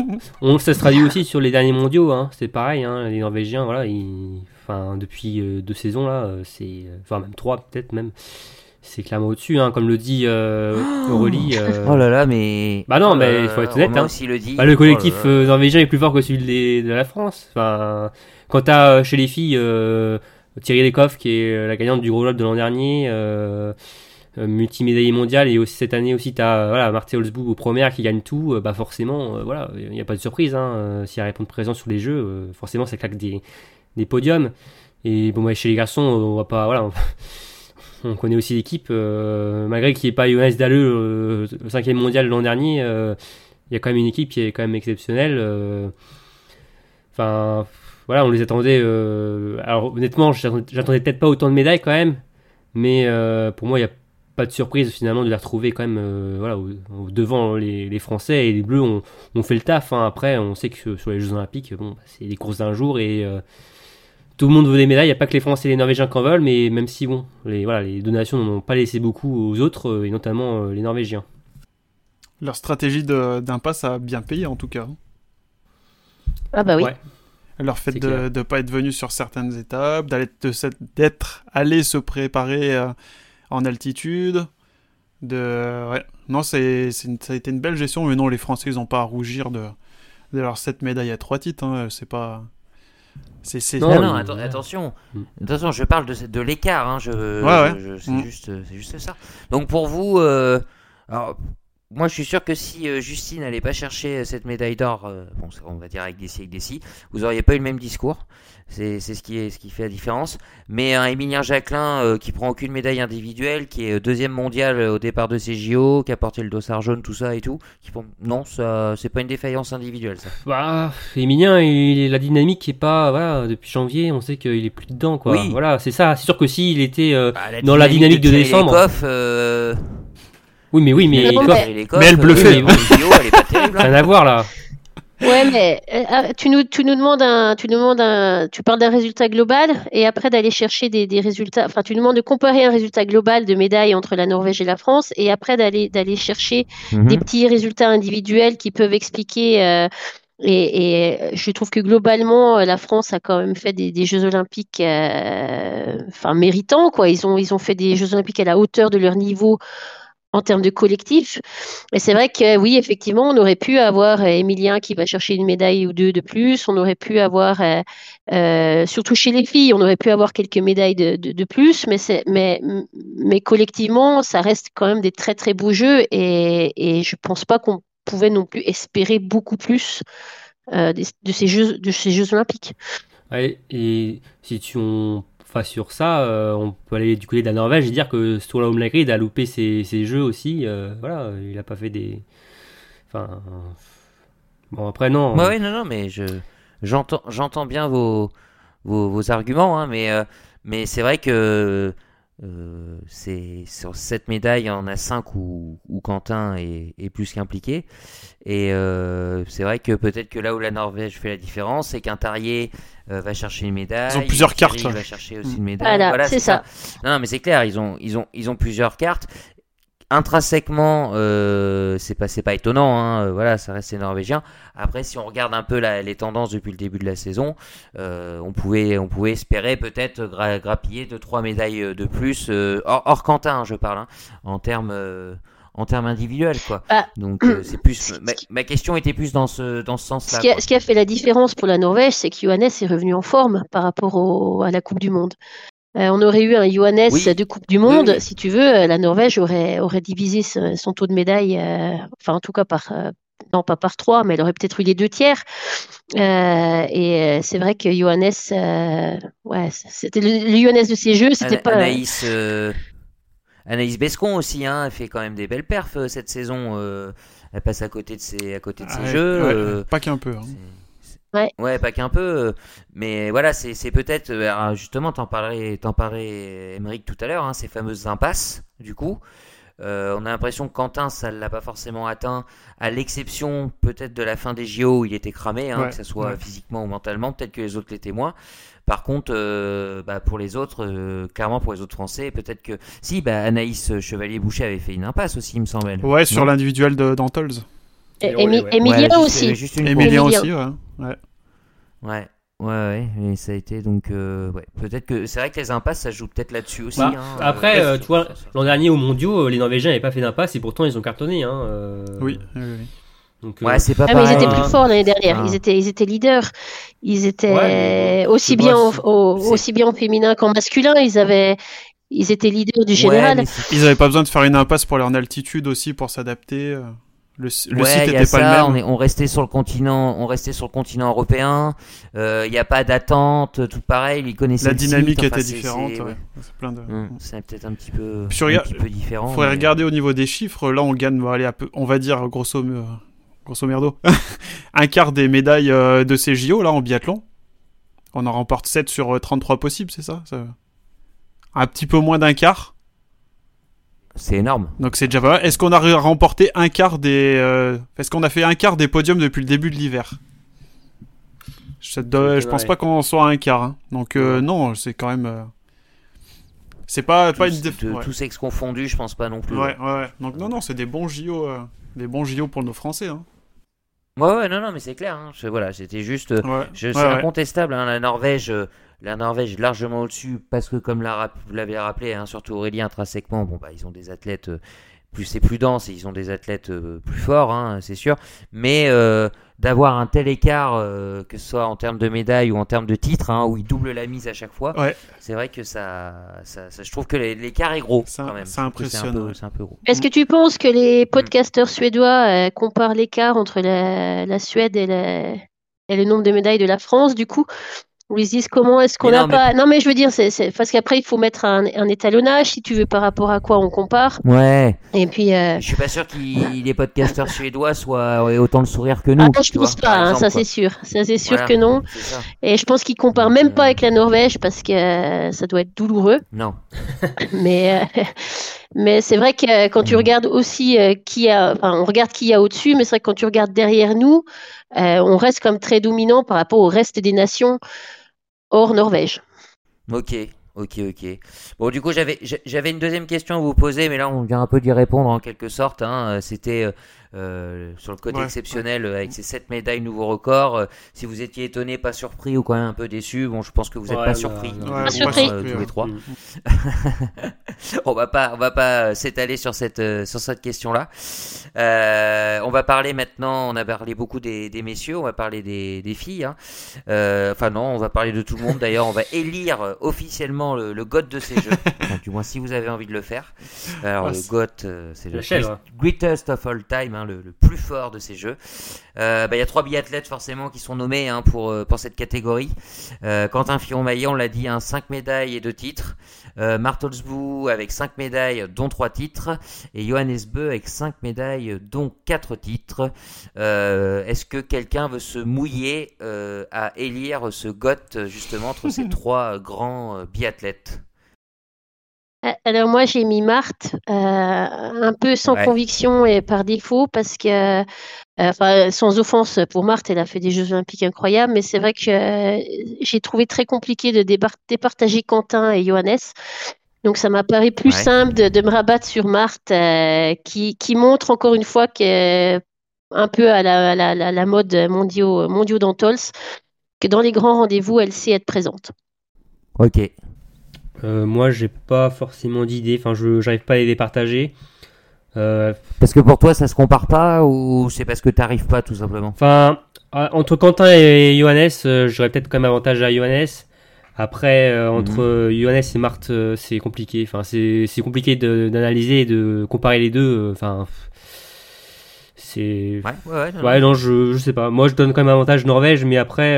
[SPEAKER 4] on, ça se traduit aussi sur les derniers mondiaux. Hein. C'est pareil, hein. les Norvégiens, voilà, ils Enfin, depuis euh, deux saisons là, euh, c'est, euh, enfin même trois peut-être même. C'est clairement au-dessus, hein, comme le dit euh, Aurélie.
[SPEAKER 1] Oh là là, mais.
[SPEAKER 4] Bah non, mais il faut être honnête. Hein.
[SPEAKER 1] Aussi le, dit.
[SPEAKER 4] Bah, le collectif oh norvégien est plus fort que celui de, de la France. Enfin, quand t'as chez les filles Thierry Lecoff, qui est euh, la gagnante du Gros Globe de l'an dernier, euh, euh, multimédaillée mondiale, et aussi cette année aussi, tu as voilà, Marthe Holzboug au première qui gagne tout, euh, bah forcément, euh, voilà, il n'y a pas de surprise. Hein, euh, si elle répond présent sur les jeux, euh, forcément, ça claque des, des podiums. Et bon, bah, chez les garçons, on va pas. Voilà, on, on connaît aussi l'équipe. euh, malgré qu'il n'y ait pas Jonas Dalleux, euh, le cinquième mondial l'an dernier, euh, il y a quand même une équipe qui est quand même exceptionnelle. euh. Enfin, voilà, on les attendait. euh, alors, honnêtement, j'attendais peut-être pas autant de médailles quand même. Mais euh, pour moi, il n'y a pas de surprise finalement de les retrouver quand même euh, voilà, devant les, Français et les Bleus ont, fait le taf. hein. Après, on sait que sur les Jeux Olympiques, bon, bah, c'est des courses d'un jour et euh, tout le monde veut des médailles. Il n'y a pas que les Français et les Norvégiens qui en veulent, mais même si bon, les, voilà, les deux nations n'ont pas laissé beaucoup aux autres euh, et notamment euh, les Norvégiens.
[SPEAKER 3] Leur stratégie de- d'impasse a bien payé en tout cas.
[SPEAKER 2] Ah bah oui.
[SPEAKER 4] Ouais.
[SPEAKER 3] Leur fait de ne pas être venu sur certaines étapes, d'aller de s'être- d'être allé se préparer euh, en altitude. De... Ouais. Non, c'est, c'est une- ça a été une belle gestion, mais non, les Français, ils n'ont pas à rougir de, de leurs 7 médailles à 3 titres. hein. C'est pas. C'est, c'est...
[SPEAKER 4] Non,
[SPEAKER 1] Non,
[SPEAKER 4] il-
[SPEAKER 1] non, atten- attention.
[SPEAKER 4] Mm.
[SPEAKER 1] Attention, je parle de, de l'écart. Hein, je,
[SPEAKER 3] ouais.
[SPEAKER 1] je- je- c'est
[SPEAKER 3] Mm.
[SPEAKER 1] juste, c'est juste ça. Donc pour vous, euh, alors, moi je suis sûr que si euh, Justine n'allait pas chercher cette médaille d'or, euh, bon, on va dire avec des si, avec des si, vous auriez pas eu le même discours. C'est ce qui est ce qui fait la différence. Mais un Émilien Jacquelin euh, qui prend aucune médaille individuelle, qui est euh, deuxième mondial euh, au départ de ses JO, qui a porté le dossard jaune, tout ça et tout, qui prend... non, c'est pas une défaillance individuelle ça.
[SPEAKER 4] Bah, Emilien, il, la dynamique est pas. Voilà, depuis janvier, on sait qu'il est plus dedans, quoi.
[SPEAKER 1] Oui.
[SPEAKER 4] Voilà, c'est ça. C'est sûr que s'il était. euh,
[SPEAKER 1] Bah,
[SPEAKER 4] Dans la dynamique de
[SPEAKER 1] Thierry
[SPEAKER 4] décembre.
[SPEAKER 1] Lecoff, euh,
[SPEAKER 4] Oui, mais oui, mais
[SPEAKER 2] Mais bon, mais-
[SPEAKER 3] Mais elle bluffait.
[SPEAKER 1] hein.
[SPEAKER 4] rien à voir là.
[SPEAKER 2] Ouais, mais euh, ah, tu nous, tu nous demandes un, tu nous demandes un, tu parles d'un résultat global et après d'aller chercher des, des résultats, enfin, tu nous demandes de comparer un résultat global de médailles entre la Norvège et la France et après d'aller, d'aller chercher
[SPEAKER 1] Mhm.
[SPEAKER 2] des petits résultats individuels qui peuvent expliquer. euh, et, et je trouve que globalement, euh, la France a quand même fait des, des Jeux Olympiques, euh, enfin méritants, quoi. Ils ont, ils ont fait des Jeux Olympiques à la hauteur de leur niveau en termes de collectif. Et c'est vrai que oui, effectivement, on aurait pu avoir euh, Emilien qui va chercher une médaille ou deux de plus. On aurait pu avoir, euh, euh, surtout chez les filles, on aurait pu avoir quelques médailles de, de, plus. Mais, mais, mais collectivement, ça reste quand même des très très beaux jeux. Et, et je pense pas qu'on pouvait non plus espérer beaucoup plus euh, de, ces jeux, de ces Jeux olympiques.
[SPEAKER 4] Et si tu enfin, sur ça, euh, on peut aller du côté de la Norvège et dire que Sturla Holmlegrid a loupé ses, ses jeux aussi. euh, voilà, il a pas fait des. Enfin. Bon, après, non.
[SPEAKER 1] Ouais, ouais, non, non, mais je j'entends j'entends bien vos, vos, vos arguments, hein, mais, euh, mais c'est vrai que euh, c'est sur cette médaille, il y en a 5 où, où Quentin est, est plus qu'impliqué. Et euh, c'est vrai que peut-être que là où la Norvège fait la différence, c'est qu'un Tarier euh, va chercher une médaille.
[SPEAKER 3] Ils ont plusieurs
[SPEAKER 1] Thierry
[SPEAKER 3] cartes, là.
[SPEAKER 1] va chercher aussi
[SPEAKER 3] Mm.
[SPEAKER 1] une médaille.
[SPEAKER 2] Voilà, c'est ça.
[SPEAKER 1] Non, non, mais c'est clair, ils ont, ils ont, ils ont plusieurs cartes. Intrinsèquement, euh, c'est pas, étonnant, hein, euh, voilà, ça reste les Norvégiens. Après, si on regarde un peu la- les tendances depuis le début de la saison, euh, on pouvait, on pouvait espérer peut-être gra- grappiller deux, trois médailles de plus, euh, hors, hors Quentin, hein, je parle, hein, en termes, en termes individuels, quoi.
[SPEAKER 2] Bah,
[SPEAKER 1] Donc, c'est plus, ma, question était plus dans ce, dans ce sens-là.
[SPEAKER 2] Ce qui, a,
[SPEAKER 1] quoi.
[SPEAKER 2] ce qui a fait la différence pour la Norvège, c'est que Johannes est revenu en forme par rapport au- à la Coupe du Monde. Euh, on aurait eu un Johannes
[SPEAKER 1] Oui.
[SPEAKER 2] de Coupe du Monde,
[SPEAKER 1] Oui, oui.
[SPEAKER 2] si tu veux, euh, la Norvège aurait, aurait divisé ce- son taux de médaille, euh, enfin en tout cas par, euh, non pas par trois, mais elle aurait peut-être eu les deux tiers. Euh, et euh, c'est vrai que Johannes, euh, ouais, c'était le, le Johannes de ces jeux, c'était pas.
[SPEAKER 1] Anaïs, euh, Anaïs Bescon aussi, hein, elle fait quand même des belles perfs cette saison. euh, elle passe à côté de ses, à côté de ses
[SPEAKER 3] Ouais,
[SPEAKER 1] jeux.
[SPEAKER 3] ouais,
[SPEAKER 1] euh,
[SPEAKER 3] Pas qu'un peu. hein.
[SPEAKER 2] Ouais.
[SPEAKER 1] Ouais, pas qu'un peu. euh, Mais voilà, c'est peut-être. euh, alors, Justement, t'en parlais, t'en parlais, Émeric, tout à l'heure, hein, ces fameuses impasses, du coup. Euh, on a l'impression que Quentin, ça ne l'a pas forcément atteint, à l'exception peut-être de la fin des JO où il était cramé, hein,
[SPEAKER 3] Ouais,
[SPEAKER 1] que ce soit
[SPEAKER 3] ouais.
[SPEAKER 1] physiquement ou mentalement. Peut-être que les autres l'étaient moins. Par contre, euh, bah, pour les autres, euh, clairement pour les autres Français, peut-être que. Si, bah, Anaïs Chevalier-Boucher avait fait une impasse aussi, il me semble.
[SPEAKER 3] Ouais, sur l'individuel de Dantols.
[SPEAKER 4] Ouais,
[SPEAKER 1] juste-
[SPEAKER 2] aussi.
[SPEAKER 1] juste une
[SPEAKER 3] Emilien
[SPEAKER 2] Emilien.
[SPEAKER 3] aussi, ouais. Ouais.
[SPEAKER 1] Ouais, ouais, ouais, et ça a été donc. euh, ouais. Peut-être que. C'est vrai que les impasses, ça joue peut-être là-dessus aussi.
[SPEAKER 4] Bah,
[SPEAKER 1] hein,
[SPEAKER 4] après,
[SPEAKER 1] euh,
[SPEAKER 4] tu vois, l'an dernier aux mondiaux, euh, les Norvégiens n'avaient pas fait d'impasse et pourtant ils ont cartonné. Hein, euh,
[SPEAKER 3] Oui, oui, oui.
[SPEAKER 4] Donc, euh,
[SPEAKER 1] Ouais, c'est pas
[SPEAKER 2] Ah, mais ils étaient plus forts l'année dernière.
[SPEAKER 1] Ah.
[SPEAKER 2] Ils étaient, ils étaient leaders. Ils étaient
[SPEAKER 4] Ouais, mais
[SPEAKER 2] aussi bien, au- aussi bien en féminin qu'en masculin. Ils avaient, ils étaient leaders du général.
[SPEAKER 1] mais
[SPEAKER 3] Ils avaient pas besoin de faire une impasse pour aller en altitude aussi pour s'adapter. Euh. Le, le
[SPEAKER 1] ouais,
[SPEAKER 3] site
[SPEAKER 1] il y a
[SPEAKER 3] était pas
[SPEAKER 1] ça,
[SPEAKER 3] le
[SPEAKER 1] On,
[SPEAKER 3] même.
[SPEAKER 1] est, on restait sur le continent, on restait sur le continent européen. euh, Il n'y a pas d'attente, tout pareil. Ils connaissaient
[SPEAKER 3] La
[SPEAKER 1] site,
[SPEAKER 3] dynamique
[SPEAKER 1] enfin,
[SPEAKER 3] était différente.
[SPEAKER 1] c'est-
[SPEAKER 3] ouais.
[SPEAKER 1] ouais.
[SPEAKER 3] C'est plein de.
[SPEAKER 1] C'est peut-être un petit peu,
[SPEAKER 3] Puis tu
[SPEAKER 1] un
[SPEAKER 3] regardes-
[SPEAKER 1] petit peu différent.
[SPEAKER 3] Faudrait
[SPEAKER 1] mais-
[SPEAKER 3] regarder au niveau des chiffres. Là, on gagne, à peu- on va dire grosso, grosso merdo, un quart des médailles euh, de ces JO là en biathlon. On en remporte 7 sur euh, 33 possibles, c'est ça, Ça- Un petit peu moins d'un quart.
[SPEAKER 1] C'est énorme.
[SPEAKER 3] Donc c'est déjà pas. Est-ce qu'on a re- remporté un quart des. euh, Est-ce qu'on a fait un quart des podiums depuis le début de l'hiver? Je, dois- je pense pas qu'on en soit à un quart. hein. Donc euh, non, c'est quand même. euh, C'est pas, pas une.
[SPEAKER 1] De-
[SPEAKER 3] ouais.
[SPEAKER 1] tous sexes confondus, je pense pas non plus.
[SPEAKER 3] Ouais, ouais, ouais. Donc non, non, c'est des bons JO, euh, des bons JO pour nos Français. Hein.
[SPEAKER 1] Ouais, ouais, non, non, mais c'est clair. hein. Je- voilà, c'était juste.
[SPEAKER 3] Ouais.
[SPEAKER 1] je-
[SPEAKER 3] Ouais,
[SPEAKER 1] c'est
[SPEAKER 3] ouais.
[SPEAKER 1] incontestable. hein, la Norvège, euh, la Norvège est largement au-dessus parce que, comme l'a vous l'avez rappelé, hein, surtout Aurélien intrinsèquement, bon bah ils ont des athlètes euh, plus c'est plus dense et ils ont des athlètes euh, plus forts, hein, c'est sûr. Mais euh, d'avoir un tel écart, euh, que ce soit en termes de médailles ou en termes de titres, hein, où ils doublent la mise à chaque fois,
[SPEAKER 3] Ouais.
[SPEAKER 1] c'est vrai que ça, ça, ça- je trouve que l'écart est gros
[SPEAKER 3] C'est
[SPEAKER 1] quand même.
[SPEAKER 3] c'est impressionnant.
[SPEAKER 1] C'est un peu gros.
[SPEAKER 2] Est-ce que tu penses que les podcasteurs suédois euh, comparent l'écart entre la, la Suède et, la- et le nombre de médailles de la France, du coup? Où ils se disent comment est-ce qu'on n'a
[SPEAKER 1] non, mais-
[SPEAKER 2] pas. Non, mais je veux dire, c'est c'est- parce qu'après, il faut mettre un, un étalonnage, si tu veux, par rapport à quoi on compare.
[SPEAKER 1] Ouais.
[SPEAKER 2] Et puis. euh,
[SPEAKER 1] Je suis pas sûr que les podcasteurs suédois soient aient autant le sourire que nous.
[SPEAKER 2] ah, je
[SPEAKER 1] tu
[SPEAKER 2] pense
[SPEAKER 1] vois,
[SPEAKER 2] pas, hein,
[SPEAKER 1] exemple,
[SPEAKER 2] ça c'est sûr. Ça c'est sûr
[SPEAKER 1] Voilà,
[SPEAKER 2] que non. Et je pense qu'ils comparent même pas avec la Norvège parce que euh, ça doit être douloureux.
[SPEAKER 1] Non.
[SPEAKER 2] Mais, euh, mais c'est vrai que euh, quand tu regardes aussi euh, qui a, enfin, on regarde qui y a au-dessus, mais c'est vrai que quand tu regardes derrière nous, euh, on reste comme très dominant par rapport au reste des nations hors Norvège.
[SPEAKER 1] Ok, ok, ok. Bon, du coup, j'avais j'a- j'avais une deuxième question à vous poser, mais là, on vient un peu d'y répondre en quelque sorte. hein. C'était euh, sur le côté
[SPEAKER 3] Ouais,
[SPEAKER 1] exceptionnel avec ces 7 médailles, nouveau record. Euh, si vous étiez étonné, pas surpris ou quand même un peu déçu, bon, je pense que vous n'êtes
[SPEAKER 4] Ouais,
[SPEAKER 1] pas surpris.
[SPEAKER 2] Pas surpris.
[SPEAKER 1] euh, tous les trois.
[SPEAKER 4] Mm.
[SPEAKER 1] on va pas, on va pas s'étaler sur cette, sur cette question-là. Euh, on va parler maintenant. On a parlé beaucoup des, des messieurs. On va parler des, des filles. hein. Euh, enfin non, on va parler de tout le monde. D'ailleurs, on va élire officiellement le, le GOAT de ces jeux. Enfin, du moins, si vous avez envie de le faire. Alors
[SPEAKER 3] Ah,
[SPEAKER 1] le euh, c'est le greatest of all time, hein, le, le plus fort de ces jeux. Euh, bah, Il y a trois biathlètes forcément qui sont nommés hein, pour, euh, pour cette catégorie. Euh, Quentin Fillon-Maillet, on l'a dit, hein, 5 médailles et 2 titres. Euh, Martelsbou avec 5 médailles, dont 3 titres. Et Johannes Beu avec 5 médailles, dont 4 titres. Est-ce que quelqu'un veut se mouiller à élire ce GOT justement entre ces trois grands biathlètes
[SPEAKER 2] Alors moi j'ai mis Marthe euh, un peu sans
[SPEAKER 1] Ouais.
[SPEAKER 2] conviction et par défaut parce que, euh, enfin sans offense pour Marthe, elle a fait des Jeux Olympiques incroyables, mais c'est vrai que euh, j'ai trouvé très compliqué de départager Quentin et Johannes. Donc ça m'a paru plus
[SPEAKER 1] Ouais.
[SPEAKER 2] simple de, de me rabattre sur Marthe qui, qui montre encore une fois que un peu à la, à la, la- la mode mondiaux, mondiaux d'Antols, que dans les grands rendez-vous, elle sait être présente.
[SPEAKER 1] Ok.
[SPEAKER 4] Euh, moi, j'ai pas forcément d'idée. Enfin, je j'arrive pas à les départager. Euh,
[SPEAKER 1] Parce que pour toi, ça se compare pas ou c'est parce que t'arrives pas tout simplement?
[SPEAKER 4] Enfin, euh, entre Quentin et Johannes, j'aurais peut-être quand même avantage à Johannes. Après, euh, entre euh, Johannes et Marthe, euh, c'est compliqué. Enfin, c'est compliqué d'analyser et de comparer les deux. Enfin, c'est.
[SPEAKER 1] Ouais, ouais, ouais. non,
[SPEAKER 4] Ouais, non, je, je sais pas. Moi, je donne quand même avantage Norvège, mais après,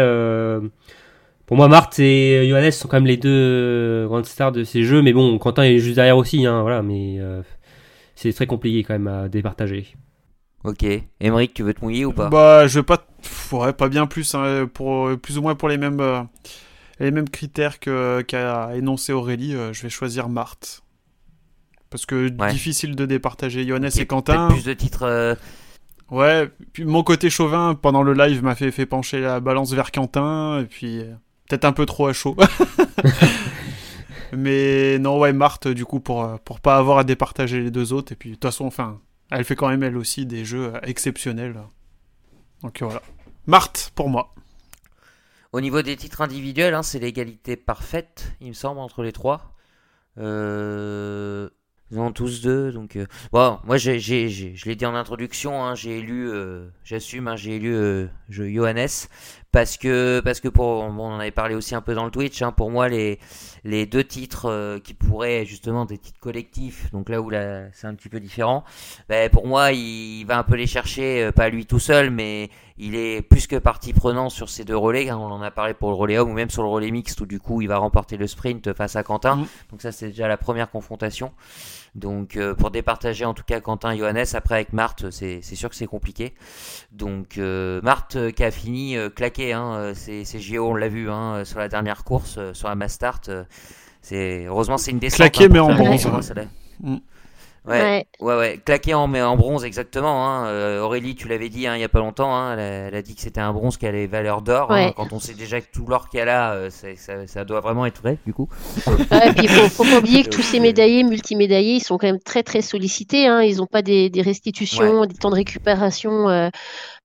[SPEAKER 4] pour moi, Marthe et Johannes sont quand même les deux euh, grandes stars de ces jeux. Mais bon, Quentin est juste derrière aussi, hein, voilà. Mais euh, c'est très compliqué quand même à départager.
[SPEAKER 1] Ok. Emeric, tu veux te mouiller ou pas?
[SPEAKER 3] Bah, je vais pas, ouais, pas bien plus, hein, pour plus ou moins pour les mêmes, euh, les mêmes critères que qu'a énoncé Aurélie. euh, je vais choisir Marthe parce que
[SPEAKER 1] Ouais.
[SPEAKER 3] difficile de départager Johannes et Quentin.
[SPEAKER 1] plus de titres. euh,
[SPEAKER 3] Ouais, puis mon côté chauvin pendant le live m'a fait, fait pencher la balance vers Quentin, et puis peut-être un peu trop à chaud. Mais non, ouais, Marthe, du coup, pour, euh, pour pas avoir à départager les deux autres, et puis de toute façon, enfin, elle fait quand même elle aussi des jeux euh, exceptionnels. Donc voilà. Marthe, pour moi.
[SPEAKER 1] Au niveau des titres individuels, hein, c'est l'égalité parfaite, il me semble, entre les trois. Euh, Ils ont tous deux. Donc, euh, bon, moi, j'ai, j'ai, j'ai- je l'ai dit en introduction, hein, j'ai élu, euh, j'assume, hein, j'ai élu euh, je, Johannes parce que, parce que pour, bon, on en avait parlé aussi un peu dans le Twitch. hein, pour moi, les, les deux titres euh, qui pourraient justement des titres collectifs, donc là où là, c'est un petit peu différent. Ben, pour moi, il, va un peu les chercher, euh, pas lui tout seul, mais il est plus que partie prenante sur ces deux relais. hein, on en a parlé pour le relais homme ou même sur le relais mixte où du coup, il va remporter le sprint face à Quentin.
[SPEAKER 3] Mm.
[SPEAKER 1] Donc ça, c'est déjà la première confrontation. Donc euh, pour départager en tout cas Quentin et Johannes, après avec Marthe, c'est sûr que c'est compliqué. Donc euh, Marthe euh, qui a fini euh, claqué, hein, c'est JO, on l'a vu hein, sur la dernière course, sur la Mastart. c'est heureusement c'est une descente.
[SPEAKER 3] Claqué,
[SPEAKER 1] hein,
[SPEAKER 3] mais en bronze, ouais.
[SPEAKER 1] Ouais,
[SPEAKER 2] Ouais.
[SPEAKER 1] claqué en, mais en bronze exactement. Hein. Euh, Aurélie, tu l'avais dit hein, il y a pas longtemps, hein, elle, a, elle a dit que c'était un bronze qui avait valeur d'or. hein.
[SPEAKER 2] Ouais.
[SPEAKER 1] Quand on sait déjà que tout l'or qu'il y a là, euh, ça, ça doit vraiment être vrai du coup.
[SPEAKER 2] Et puis il faut, faut pas oublier que tous ces médaillés, multimédaillés, ils sont quand même très très sollicités. Hein. Ils n'ont pas des, des restitutions, des temps de récupération euh,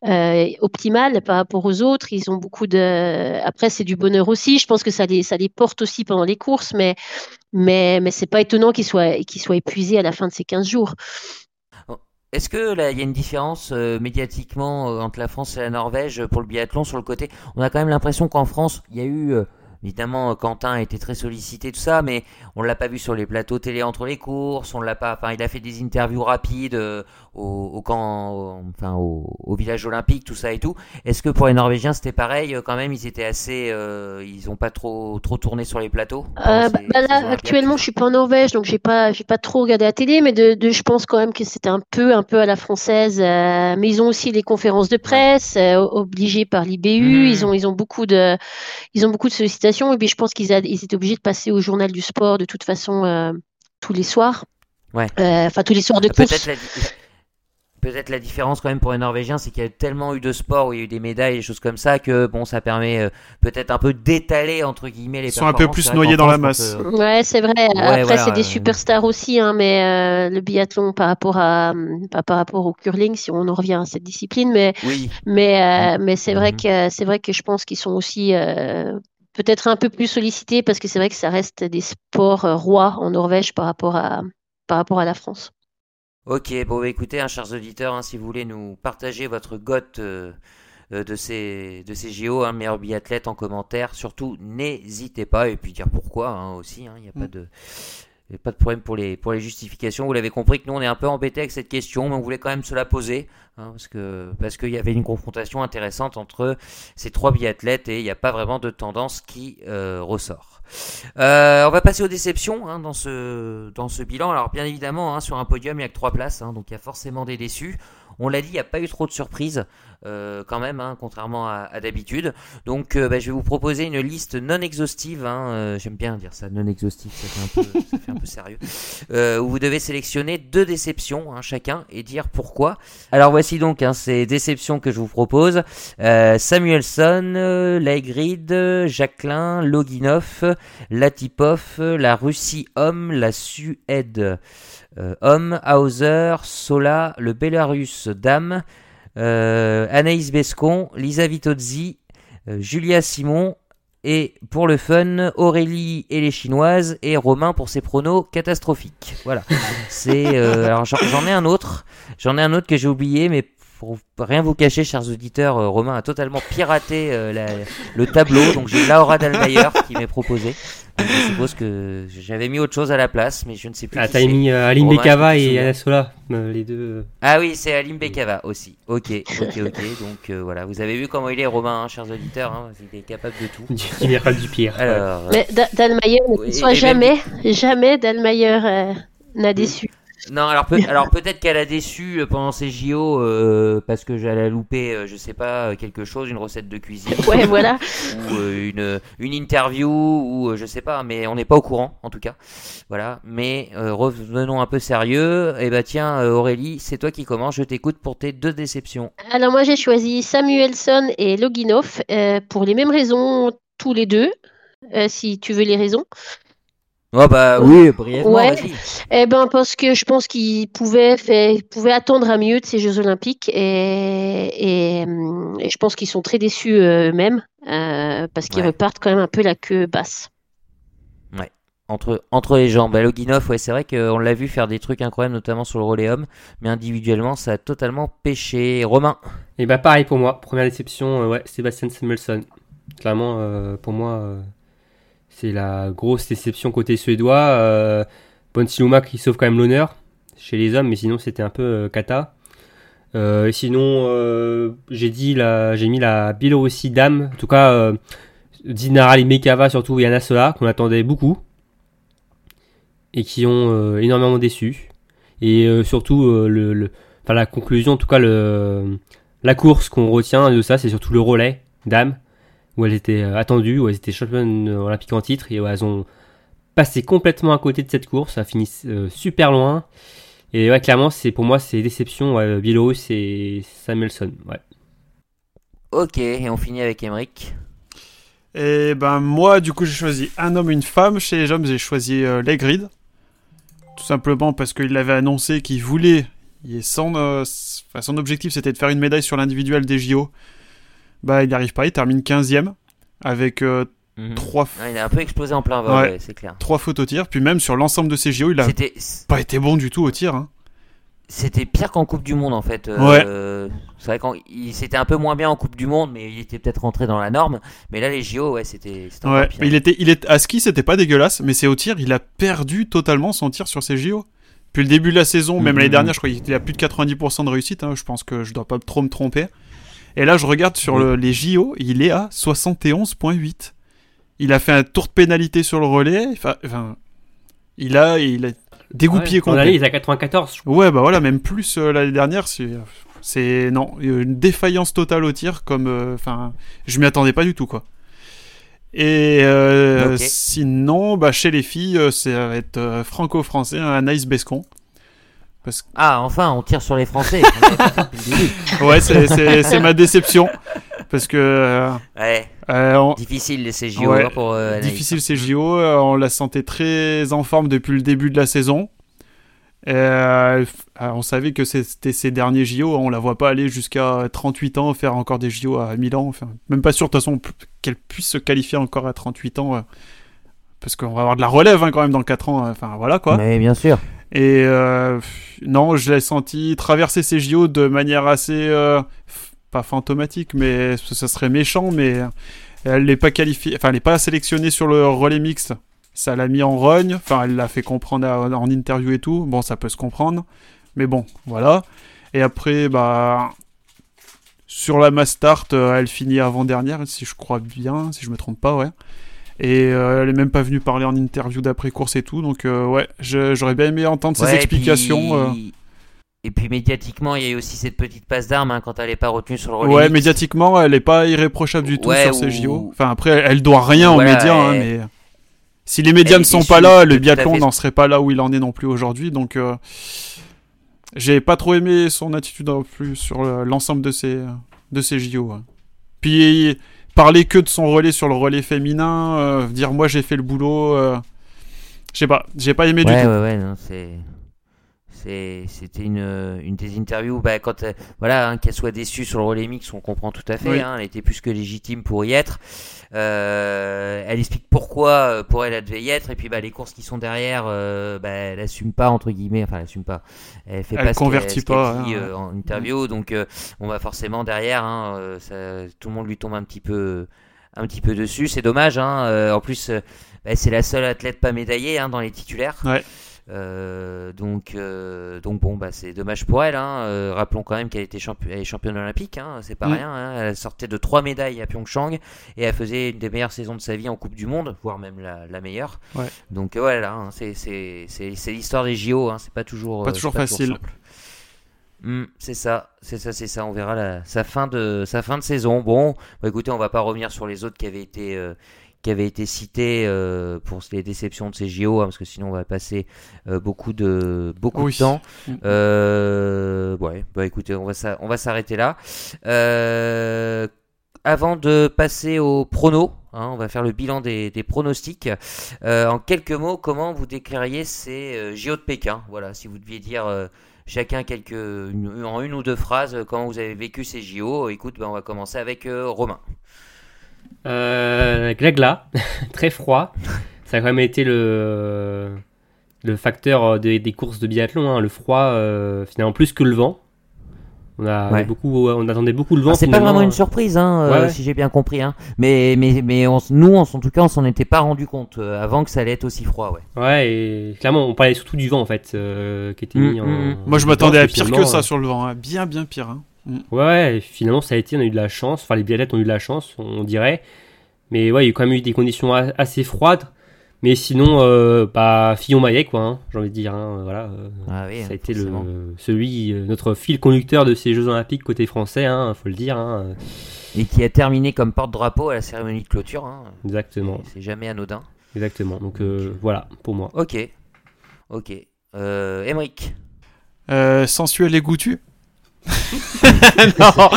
[SPEAKER 2] euh, optimales par rapport aux autres. Ils ont beaucoup de. Après, c'est du bonheur aussi. Je pense que ça les, ça les porte aussi pendant les courses, mais mais mais c'est pas étonnant qu'ils soient qu'ils soient épuisés à la fin de ces 15 jours.
[SPEAKER 1] Est-ce que là, il y a une différence euh, médiatiquement euh, entre la France et la Norvège pour le biathlon sur le côté? On a quand même l'impression qu'en France, il y a eu, euh, évidemment, euh, Quentin a été très sollicité, tout ça, mais on l'a pas vu sur les plateaux télé entre les courses. On l'a pas. Enfin, il a fait des interviews rapides euh, au, au camp, au- enfin au, au village olympique, tout ça et tout. Est-ce que pour les Norvégiens c'était pareil euh, quand même Ils étaient assez, euh, ils ont pas trop trop tourné sur les plateaux?
[SPEAKER 2] Euh, bah,
[SPEAKER 1] ces-
[SPEAKER 2] bah là, actuellement, je suis pas en Norvège, donc j'ai pas, j'ai pas trop regardé la télé, mais de, de- je pense quand même que c'était un peu, un peu à la française. mais ils ont aussi les conférences de presse obligées par l'IBU.
[SPEAKER 1] Mhm.
[SPEAKER 2] Ils ont, ils ont beaucoup de, ils ont beaucoup de sollicitations. Et puis je pense qu'ils a- ils étaient obligés de passer au journal du sport de toute façon euh, tous les soirs.
[SPEAKER 1] Ouais.
[SPEAKER 2] Euh, Enfin tous les soirs de
[SPEAKER 1] Peut-être
[SPEAKER 2] course.
[SPEAKER 1] la, di- peut-être la différence quand même pour les Norvégiens, c'est qu'il y a tellement eu de sports où il y a eu des médailles et des choses comme ça que bon, ça permet euh, peut-être un peu d'étaler entre guillemets les
[SPEAKER 3] Ils sont un peu plus noyés dans la masse.
[SPEAKER 1] euh,
[SPEAKER 2] Ouais, c'est vrai. Après,
[SPEAKER 1] voilà,
[SPEAKER 2] c'est des superstars aussi, hein, mais euh, le biathlon par rapport à, pas par rapport au curling, si on en revient à cette discipline, mais
[SPEAKER 1] oui,
[SPEAKER 2] Mais, euh, mais c'est vrai
[SPEAKER 1] Mhm.
[SPEAKER 2] que c'est vrai que je pense qu'ils sont aussi euh, peut-être un peu plus sollicités parce que c'est vrai que ça reste des sports euh, rois en Norvège par rapport à par rapport à la France.
[SPEAKER 1] Ok, bon, bah, écoutez, hein, chers auditeurs, hein, si vous voulez nous partager votre gote euh, euh, de ces de ces JO, hein, meilleur biathlète en commentaire, surtout n'hésitez pas et puis dire pourquoi hein, aussi. Il n'y a pas
[SPEAKER 3] Mm.
[SPEAKER 1] de pas de problème pour les justifications. Vous l'avez compris que nous on est un peu embêtés avec cette question, mais on voulait quand même se la poser hein, parce que parce qu'il y avait une confrontation intéressante entre ces trois biathlètes et il n'y a pas vraiment de tendance qui euh, ressort. Euh, on va passer aux déceptions hein, dans ce bilan. Alors bien évidemment, hein, sur un podium, il n'y a que trois places, donc il y a forcément des déçus. On l'a dit, il n'y a pas eu trop de surprises euh, quand même, hein, contrairement à, d'habitude. Donc euh, bah, je vais vous proposer une liste non exhaustive. hein, euh, J'aime bien dire ça, non exhaustive, ça fait un peu, sérieux. Où vous devez sélectionner deux déceptions hein, chacun et dire pourquoi. Alors voici donc ces déceptions que je vous propose. Samuelson, Laigrid, Jacquelin, Loginov, Latipov, la Russie homme, la Suède homme, Hauser, Sola, le Belarus dame, euh, Anaïs Bescon, Lisa Vitozzi, euh, Julia Simon et pour le fun, Aurélie et les Chinoises et Romain pour ses pronos catastrophiques. Voilà. C'est euh, alors j'en ai un autre, j'en ai un autre que j'ai oublié, mais pour rien vous cacher, chers auditeurs, euh, Romain a totalement piraté euh, la- le tableau, donc j'ai Laura Dalmayer qui m'est proposé. Donc, je suppose que j'avais mis autre chose à la place, mais je ne sais plus.
[SPEAKER 4] Ah, t'as mis euh, Aline
[SPEAKER 1] Romain,
[SPEAKER 4] Bekava et Anna Sola, euh, les deux.
[SPEAKER 1] Ah oui, c'est Alim Bekava aussi. Ok, ok, ok. Donc euh, voilà, vous avez vu comment il est, Romain, hein, chers auditeurs. hein, il est capable de tout.
[SPEAKER 4] du général du pire. ouais.
[SPEAKER 1] Alors,
[SPEAKER 2] Mais Da- Dalmayer ne soit
[SPEAKER 1] même-
[SPEAKER 2] jamais, jamais Dalmayer euh, n'a déçu.
[SPEAKER 1] Non, alors, peut, alors peut-être qu'elle a déçu euh, pendant ses JO euh, parce que j'allais louper, euh, je sais pas, euh, quelque chose, une recette de cuisine.
[SPEAKER 2] Ouais, voilà.
[SPEAKER 1] ou euh, une, une interview ou je sais pas mais on n'est pas au courant en tout cas voilà mais revenons un peu sérieux et bah tiens Aurélie c'est toi qui commence je t'écoute pour tes deux déceptions
[SPEAKER 2] Alors moi j'ai choisi Samuelson et Loginov pour les mêmes raisons tous les deux. si tu veux les raisons.
[SPEAKER 1] Oh bah oui brièvement
[SPEAKER 2] Ouais. Eh ben parce que je pense qu'ils pouvaient pouvaient attendre à mieux de ces Jeux Olympiques et, et, et je pense qu'ils sont très déçus euh, eux-mêmes euh, parce qu'ils
[SPEAKER 1] Ouais.
[SPEAKER 2] repartent quand même un peu la queue basse.
[SPEAKER 1] Entre, entre les jambes. Bah, Loginov, ouais, c'est vrai qu'on l'a vu faire des trucs incroyables, notamment sur le relais homme, mais individuellement, ça a totalement pêché. Romain
[SPEAKER 4] Et bah pareil pour moi, première déception, euh, ouais, Sébastien Samuelsson. Clairement, euh, pour moi, euh, c'est la grosse déception côté suédois. Euh, Bonsiluma qui sauve quand même l'honneur chez les hommes, mais sinon c'était un peu euh, cata. Euh, et sinon, euh, j'ai dit la, j'ai mis la Biélorussie dame, en tout cas euh, Dinara Mekava surtout et Anna Sola qu'on attendait beaucoup et qui ont euh, énormément déçu. Et euh, surtout euh, la conclusion, en tout cas la course qu'on retient de ça, c'est surtout le relais dame où elles étaient euh, attendues, où elles étaient championnes euh, olympiques en titre et où elles ont passé complètement à côté de cette course, ça a fini euh, super loin. Et ouais, clairement, c'est pour moi, c'est déception. Ouais, Biélorusse et Samuelson. Ouais.
[SPEAKER 1] Ok, et on finit avec Emmerich.
[SPEAKER 3] Et ben moi, du coup, j'ai choisi un homme, une femme. Chez les hommes, j'ai choisi euh, Legrid. Tout simplement parce qu'il avait annoncé qu'il voulait. Il est sans, euh, son objectif, c'était de faire une médaille sur l'individuel des JO. Bah, il n'y arrive pas. Il termine 15ème avec euh,
[SPEAKER 1] Mhm.
[SPEAKER 3] trois, f-
[SPEAKER 1] Ouais, il a un peu explosé en plein vol,
[SPEAKER 3] Ouais.
[SPEAKER 1] ouais, c'est clair.
[SPEAKER 3] trois fautes au tir. Puis même sur l'ensemble de ses JO, il a pas été bon du tout au tir. hein.
[SPEAKER 1] c'était pire qu'en Coupe du Monde en fait. Euh, C'est vrai qu'il c'était un peu moins bien en Coupe du Monde, mais il était peut-être rentré dans la norme. Mais là, les JO, ouais, c'était
[SPEAKER 3] Ouais,
[SPEAKER 1] pire.
[SPEAKER 3] il était, il est à ski, c'était pas dégueulasse, mais c'est au tir, il a perdu totalement son tir sur ses JO. Depuis le début de la saison, même
[SPEAKER 1] Mhm.
[SPEAKER 3] l'année dernière, je crois qu'il a plus de 90% de réussite. hein, je pense que je dois pas trop me tromper. Et là, je regarde sur le- les JO, il est à 71.8. Il a fait un tour de pénalité sur le relais. Enfin, il a, il a dégoupillé
[SPEAKER 4] Ouais, il est à 94. je crois.
[SPEAKER 3] Ouais, bah voilà, même plus euh, l'année dernière, c'est, non, une défaillance totale au tir, comme, euh, enfin, je m'y attendais pas du tout, quoi. Et euh, sinon, bah chez les filles, euh, ça va être euh, franco-français, un Anaïs Bescon. Parce que,
[SPEAKER 1] Ah, enfin, on tire sur les Français.
[SPEAKER 3] Ouais, c'est, ma déception, parce que euh,
[SPEAKER 1] ouais,
[SPEAKER 3] euh, on-
[SPEAKER 1] difficile ces JO
[SPEAKER 3] Ouais,
[SPEAKER 1] pour euh,
[SPEAKER 3] difficile ces JO, on la sentait très en forme depuis le début de la saison. Et, on savait que c'était ses derniers JO, on la voit pas aller jusqu'à 38 ans faire encore des JO à Milan. Enfin, même pas sûr de toute façon qu'elle puisse se qualifier encore à 38 ans. parce qu'on va avoir de la relève hein, quand même dans 4 ans. Enfin voilà quoi.
[SPEAKER 1] Mais bien sûr.
[SPEAKER 3] Et euh, non, je l'ai senti traverser ces JO de manière assez euh, pas fantomatique, mais ça serait méchant, mais elle n'est pas qualifiée, enfin elle n'est pas sélectionnée sur le relais mixte. Ça l'a mis en rogne, enfin elle l'a fait comprendre en interview et tout. Bon, ça peut se comprendre, mais bon, voilà. Et après, bah sur la mass start, euh, elle finit avant dernière, si je crois bien, si je me trompe pas, ouais. Et euh, elle est même pas venue parler en interview d'après course et tout, donc euh, ouais, j'aurais bien aimé entendre ses
[SPEAKER 1] Ouais, et
[SPEAKER 3] explications.
[SPEAKER 1] puis-
[SPEAKER 3] euh.
[SPEAKER 1] Et puis médiatiquement, il y a eu aussi cette petite passe d'armes hein, quand elle n'est pas retenue sur le relais.
[SPEAKER 3] Ouais, médiatiquement, elle est pas irréprochable du tout
[SPEAKER 1] Ouais,
[SPEAKER 3] sur
[SPEAKER 1] ou-
[SPEAKER 3] JO. Enfin, après, elle, doit rien aux médias, hein, mais si les médias
[SPEAKER 1] elle
[SPEAKER 3] ne sont pas là, le biathlon
[SPEAKER 1] fait.
[SPEAKER 3] n'en serait pas là où il en est non plus aujourd'hui. Donc, euh, j'ai pas trop aimé son attitude non plus sur le- l'ensemble de ses de ses JO. ouais. Puis parler que de son relais sur le relais féminin, euh, dire moi j'ai fait le boulot. euh, je sais pas, j'ai pas aimé
[SPEAKER 1] Ouais,
[SPEAKER 3] du tout.
[SPEAKER 1] ouais, ouais, non, c'est. C'était une, une des interviews, bah, quand euh, voilà, hein, qu'elle soit déçue sur le relais mix, on comprend tout à fait.
[SPEAKER 3] Oui.
[SPEAKER 1] hein, elle était plus que légitime pour y être. Euh, elle explique pourquoi euh, pour elle elle devait y être, et puis bah, les courses qui sont derrière, euh, bah, elle assume pas entre guillemets, enfin elle assume pas. Elle fait
[SPEAKER 3] Elle
[SPEAKER 1] pas
[SPEAKER 3] convertit
[SPEAKER 1] ce qu'elle
[SPEAKER 3] pas,
[SPEAKER 1] dit,
[SPEAKER 3] hein,
[SPEAKER 1] euh, en interview, donc euh, on va forcément derrière, hein, ça- tout le monde lui tombe un petit peu, un petit peu dessus. C'est dommage. Hein, euh, en plus, bah, c'est la seule athlète pas médaillée hein, dans les titulaires.
[SPEAKER 3] Ouais.
[SPEAKER 1] Euh, donc, euh, donc bon, bah, c'est dommage pour elle. Hein. Euh, rappelons quand même qu'elle était elle est championne olympique, hein, c'est pas
[SPEAKER 3] Mm.
[SPEAKER 1] rien. Hein. Elle sortait de trois médailles à Pyeongchang et elle faisait une des meilleures saisons de sa vie en Coupe du Monde, voire même la, la meilleure.
[SPEAKER 3] Ouais.
[SPEAKER 1] Donc voilà, c'est l'histoire des JO. C'est pas toujours
[SPEAKER 3] Pas toujours
[SPEAKER 1] c'est
[SPEAKER 3] facile.
[SPEAKER 1] Hmm, c'est ça, c'est ça, c'est ça. On verra la, sa fin de sa fin de saison. Bon, bah écoutez, on va pas revenir sur les autres qui avaient été euh, qui avaient été cités euh, pour les déceptions de ces JO, hein, parce que sinon on va passer euh, beaucoup de beaucoup
[SPEAKER 3] Oui.
[SPEAKER 1] de temps.
[SPEAKER 3] Mm.
[SPEAKER 1] Euh, ouais, bah écoutez, on va on va s'arrêter là. Euh, avant de passer au prono, hein, on va faire le bilan des, des pronostics. En quelques mots, comment vous décririez ces JO de Pékin? Voilà, si vous deviez dire chacun quelques, une- en une ou deux phrases comment vous avez vécu ces JO. Écoute, bah, on va commencer avec euh, Romain.
[SPEAKER 4] Euh, glagla, très froid. ça a quand même été le, le facteur euh, des, des courses de biathlon, hein, le froid, euh, finalement plus que le vent. On, a,
[SPEAKER 1] Ouais.
[SPEAKER 4] beaucoup, on attendait beaucoup le vent.
[SPEAKER 1] Ah, c'est pas vraiment une surprise, hein, euh,
[SPEAKER 4] Ouais,
[SPEAKER 1] si j'ai bien compris. Hein. Mais, mais, mais on s- nous, en tout cas, on s'en était pas rendu compte euh, avant que ça allait être aussi froid. Ouais.
[SPEAKER 4] Ouais, et clairement, on parlait surtout du vent en fait, euh, qui était
[SPEAKER 1] Mm,
[SPEAKER 4] mis en.
[SPEAKER 1] mm, mm.
[SPEAKER 3] Moi, je m'attendais à pire que ça
[SPEAKER 4] euh,
[SPEAKER 3] sur le vent. hein. Bien, bien pire. Hein.
[SPEAKER 4] Ouais, finalement, ça a été, on a eu de la chance. Enfin, les biathlètes ont eu de la chance, on dirait. Mais ouais, il y a quand même eu des conditions assez froides. Mais sinon, euh, bah, Fillon-Maillet, quoi, hein, j'ai envie de dire. hein, voilà, euh,
[SPEAKER 1] Ah oui,
[SPEAKER 4] ça a été le, celui, euh, notre fil conducteur de ces Jeux Olympiques côté français, hein, faut le dire. hein,
[SPEAKER 1] Et qui a terminé comme porte-drapeau à la cérémonie de clôture. Hein.
[SPEAKER 4] exactement,
[SPEAKER 1] C'est jamais anodin.
[SPEAKER 4] exactement. Donc euh, voilà, pour moi.
[SPEAKER 1] Ok. Ok. Euh, Emric.
[SPEAKER 3] Euh, sensuel et goûtu Non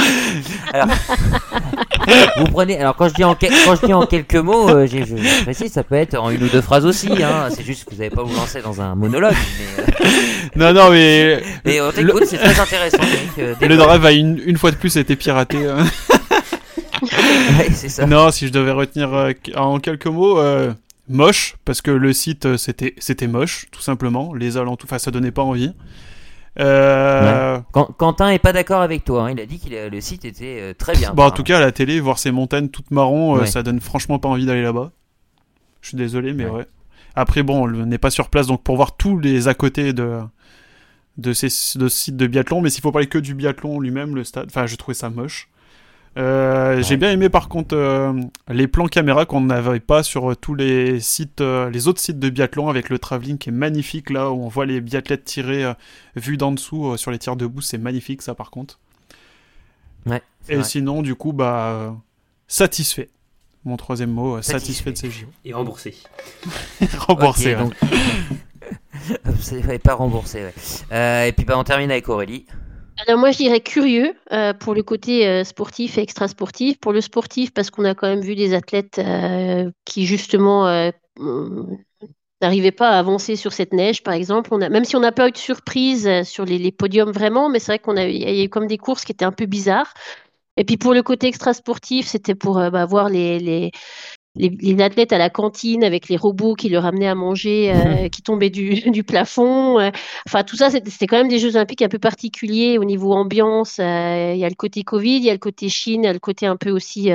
[SPEAKER 1] Vous prenez. Alors, quand je dis en, quel- quand je dis en quelques mots, euh, j'ai- je, je précise, ça peut être en une ou deux phrases aussi. Hein. C'est juste que vous n'avez pas vous lancer dans un monologue. Mais, euh,
[SPEAKER 3] Non, non, mais
[SPEAKER 1] mais on t'écoute, c'est très intéressant. Emric. Euh,
[SPEAKER 3] le drive a une, une fois de plus été piraté. hein.
[SPEAKER 1] Ouais, c'est ça.
[SPEAKER 3] Non, si je devais retenir euh, en quelques mots, moche, parce que le site c'était c'était moche, tout simplement. Les alentours, enfin, ça donnait pas envie. Euh,
[SPEAKER 1] Quentin est pas d'accord avec toi. hein. Il a dit que le site était euh, très bien.
[SPEAKER 3] Bon, en tout cas, à la télé, voir ces montagnes toutes marron, euh,
[SPEAKER 1] Ouais.
[SPEAKER 3] ça donne franchement pas envie d'aller là-bas. Je suis désolé, mais
[SPEAKER 1] Ouais.
[SPEAKER 3] ouais. Après, bon, on n'est pas sur place, donc pour voir tous les à côté de de ces de ce site de biathlon, mais s'il faut parler que du biathlon lui-même, le stade, enfin, je trouvais ça moche. Euh, J'ai bien aimé par contre euh, les plans caméra qu'on n'avait pas sur euh, tous les sites, euh, les autres sites de biathlon avec le travelling qui est magnifique là où on voit les biathlètes tirer euh, vus d'en dessous euh, sur les tirs debout, c'est magnifique ça par contre.
[SPEAKER 1] Ouais,
[SPEAKER 3] Et
[SPEAKER 1] vrai.
[SPEAKER 3] sinon, du coup, bah, euh, satisfait. Mon troisième mot,
[SPEAKER 1] Satisfait.
[SPEAKER 3] satisfait, de ces JO.
[SPEAKER 4] Et remboursé.
[SPEAKER 3] Remboursé.
[SPEAKER 1] Ok,
[SPEAKER 3] ouais.
[SPEAKER 1] donc- pas remboursé. Ouais. Euh, et puis bah, on termine avec Aurélie.
[SPEAKER 2] Alors moi je dirais curieux euh, pour le côté euh, sportif et extra-sportif. Pour le sportif parce qu'on a quand même vu des athlètes euh, qui justement n'arrivaient pas à avancer sur cette neige par exemple. On a, même si on n'a pas eu de surprise sur les, podiums vraiment, mais c'est vrai qu'on a, y a eu comme des courses qui étaient un peu bizarres. Et puis pour le côté extra-sportif, c'était pour bah, voir les, les, les, les athlètes à la cantine avec les robots qui leur amenaient à manger, euh, qui tombaient du, du plafond. euh. Enfin, tout ça, c'était quand même des Jeux Olympiques un peu particuliers au niveau ambiance. euh, Il y a le côté Covid, il y a le côté Chine, il y a le côté un peu aussi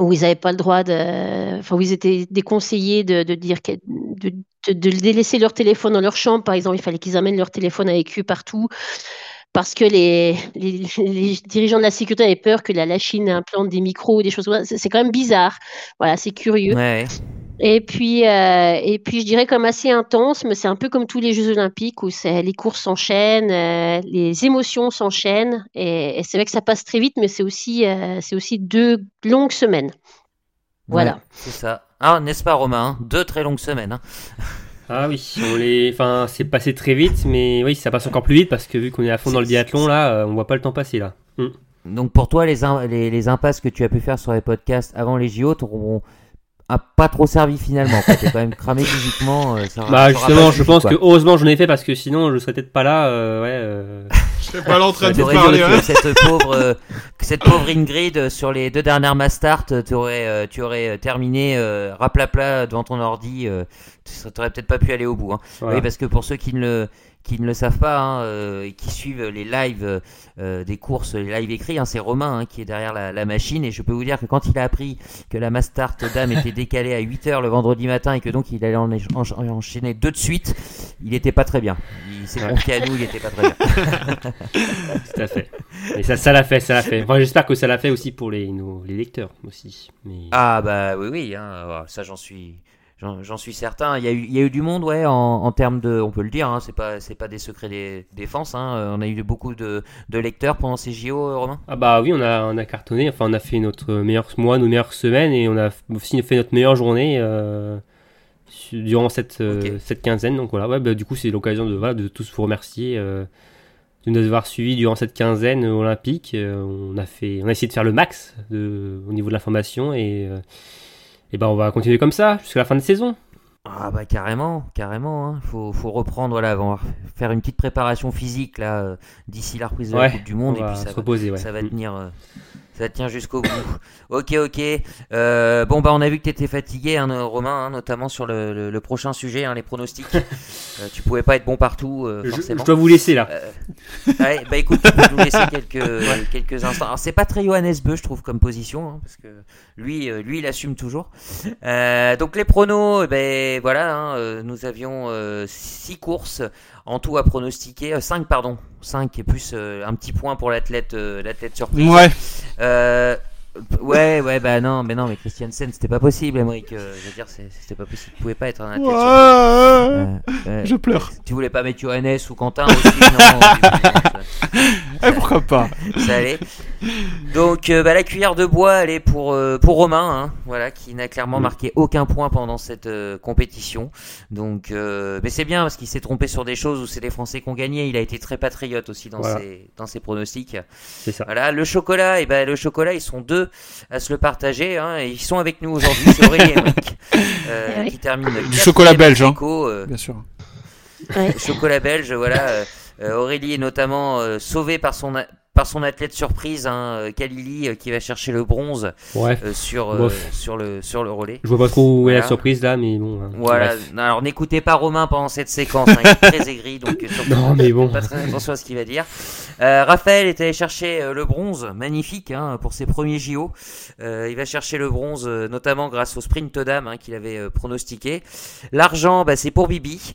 [SPEAKER 2] où ils n'avaient pas le droit de. Enfin, où ils étaient déconseillés de, de dire que- de, de, de délaisser leur téléphone dans leur chambre, par exemple. Il fallait qu'ils amènent leur téléphone avec eux partout. Parce que les, les, les dirigeants de la sécurité avaient peur que la, la Chine implante des micros ou des choses comme ça. C'est quand même bizarre. Voilà, c'est curieux.
[SPEAKER 1] Ouais,
[SPEAKER 2] Et puis, euh, et puis, je dirais comme assez intense, mais c'est un peu comme tous les Jeux Olympiques où les courses s'enchaînent, euh, les émotions s'enchaînent, et, et c'est vrai que ça passe très vite, mais c'est aussi, euh, c'est aussi deux longues semaines. Voilà.
[SPEAKER 1] Ouais, c'est ça. Ah, n'est-ce pas Romain hein? Deux très longues semaines. hein.
[SPEAKER 4] Ah oui, on les... enfin, c'est passé très vite, mais oui, ça passe encore plus vite parce que vu qu'on est à fond dans le biathlon, là, euh, on voit pas le temps passer là. Hmm.
[SPEAKER 1] Donc pour toi, les, im- les, les impasses que tu as pu faire sur les podcasts avant les JO a pas trop servi finalement. quoi. T'es quand même cramé physiquement. euh, ça
[SPEAKER 4] Bah justement, je pense
[SPEAKER 1] quoi.
[SPEAKER 4] que heureusement j'en ai fait parce que sinon je serais peut-être pas là. euh, ouais. euh,
[SPEAKER 3] Je serais pas là en train de parler.
[SPEAKER 1] dit
[SPEAKER 3] hein.
[SPEAKER 1] que cette pauvre, euh, que cette pauvre Ingrid euh, sur les deux dernières Mastart, euh, tu aurais, euh, tu aurais terminé euh, raplapla devant ton ordi. Euh, tu serais- t'aurais peut-être pas pu aller au bout. Hein.
[SPEAKER 4] voilà.
[SPEAKER 1] Oui, parce que pour ceux qui ne le, qui ne le savent pas hein, euh, et qui suivent les lives euh, des courses, les lives écrits, hein, c'est Romain hein, qui est derrière la, la machine. Et je peux vous dire que quand il a appris que la Mastart Dame était décalée à 8h le vendredi matin et que donc il allait en, en- en- enchaîner deux de suite, il était pas très bien. Il s'est confié à nous, il était pas très bien.
[SPEAKER 4] Tout à fait. Et ça, ça l'a fait, ça l'a fait. Enfin, j'espère que ça l'a fait aussi pour les, nos, les lecteurs aussi. Mais...
[SPEAKER 1] Ah bah oui oui, hein, voilà, ça j'en suis j'en suis certain. Il y, a eu, il y a eu du monde ouais en, en termes de, on peut le dire, hein, c'est pas des secrets des défenses. Hein, euh, on a eu beaucoup de, de lecteurs pendant ces JO, euh, Romain?
[SPEAKER 4] Ah bah oui, on a, on a cartonné. Enfin, on a fait notre meilleur mois, nos meilleures semaines et on a aussi fait notre meilleure journée euh, durant cette, euh, quinzaine. Donc voilà, ouais, bah, du coup, c'est l'occasion de, voilà, de tous vous remercier euh, de nous avoir suivis durant cette quinzaine olympique. On, a fait, on a essayé de faire le max de, au niveau de l'information et, et ben on va continuer comme ça jusqu'à la fin de saison.
[SPEAKER 1] Ah bah carrément, carrément. Hein. Faut faut reprendre là, on va faire une petite préparation physique là euh, d'ici la reprise de la Coupe du
[SPEAKER 4] On
[SPEAKER 1] Monde et puis ça
[SPEAKER 4] se
[SPEAKER 1] va,
[SPEAKER 4] reposer, ouais.
[SPEAKER 1] ça va
[SPEAKER 4] Mm.
[SPEAKER 1] tenir. euh, Ça tient jusqu'au bout. Ok, ok. Euh, bon, bah, on a vu que tu étais fatigué, hein, Romain, hein, notamment sur le, le- le prochain sujet, hein, les pronostics. Euh, tu pouvais pas être bon partout, euh,
[SPEAKER 4] Je,
[SPEAKER 1] forcément.
[SPEAKER 4] je dois vous laisser là.
[SPEAKER 1] Euh, ouais, bah écoute, tu peux nous laisser quelques, quelques instants. Alors c'est pas très Johannes Beu, je trouve, comme position, hein, parce que lui, euh, lui, il assume toujours. Euh, donc les pronos, eh ben voilà, nous avions euh, six courses en tout à pronostiquer, euh, cinq pardon, cinq et plus euh, un petit point pour l'athlète, euh, l'athlète surprise.
[SPEAKER 3] Ouais.
[SPEAKER 1] Euh, ouais, ouais, bah non, mais non, mais Christiansen, c'était pas possible, Emmerich. euh, je veux dire, c'était pas possible. Tu pouvais pas être un athlète. surprise.
[SPEAKER 3] Ouais.
[SPEAKER 1] Euh, euh,
[SPEAKER 3] Je pleure.
[SPEAKER 1] Tu voulais pas mettre Johannes ou Quentin aussi Non,
[SPEAKER 3] Eh, pourquoi pas
[SPEAKER 1] ça allait. Donc euh, bah, la cuillère de bois, elle est pour euh, pour Romain, hein, voilà, qui n'a clairement marqué aucun point pendant cette euh, compétition. Donc, euh, mais c'est bien parce qu'il s'est trompé sur des choses où c'est les Français qui ont gagné. Il a été très patriote aussi dans
[SPEAKER 4] Voilà.
[SPEAKER 1] ses dans ses pronostics.
[SPEAKER 4] C'est ça.
[SPEAKER 1] Voilà, le chocolat, et ben le chocolat, ils sont deux à se le partager. Hein, et ils sont avec nous aujourd'hui. C'est Aurélie et Emmerich, euh,
[SPEAKER 2] Eh
[SPEAKER 1] qui termine
[SPEAKER 3] Du chocolat belge, hein.
[SPEAKER 1] euh,
[SPEAKER 3] Bien sûr.
[SPEAKER 2] Ouais.
[SPEAKER 1] chocolat belge, voilà. Euh, Aurélie est notamment euh, sauvée par son par son athlète surprise, hein, euh, Kalili, euh, qui va chercher le bronze euh, sur euh, sur le sur le relais.
[SPEAKER 4] je vois pas trop où est la surprise là, mais bon. hein.
[SPEAKER 1] Voilà.
[SPEAKER 4] Bref.
[SPEAKER 1] Alors n'écoutez pas Romain pendant cette séquence, hein, il est très aigri, donc surtout,
[SPEAKER 4] Non, mais bon.
[SPEAKER 1] pas très attention à ce qu'il va dire. Euh, Raphaël est allé chercher le bronze, magnifique hein, pour ses premiers JO. Il va chercher le bronze, notamment grâce au sprint dame qu'il avait pronostiqué. L'argent, bah, c'est pour Bibi.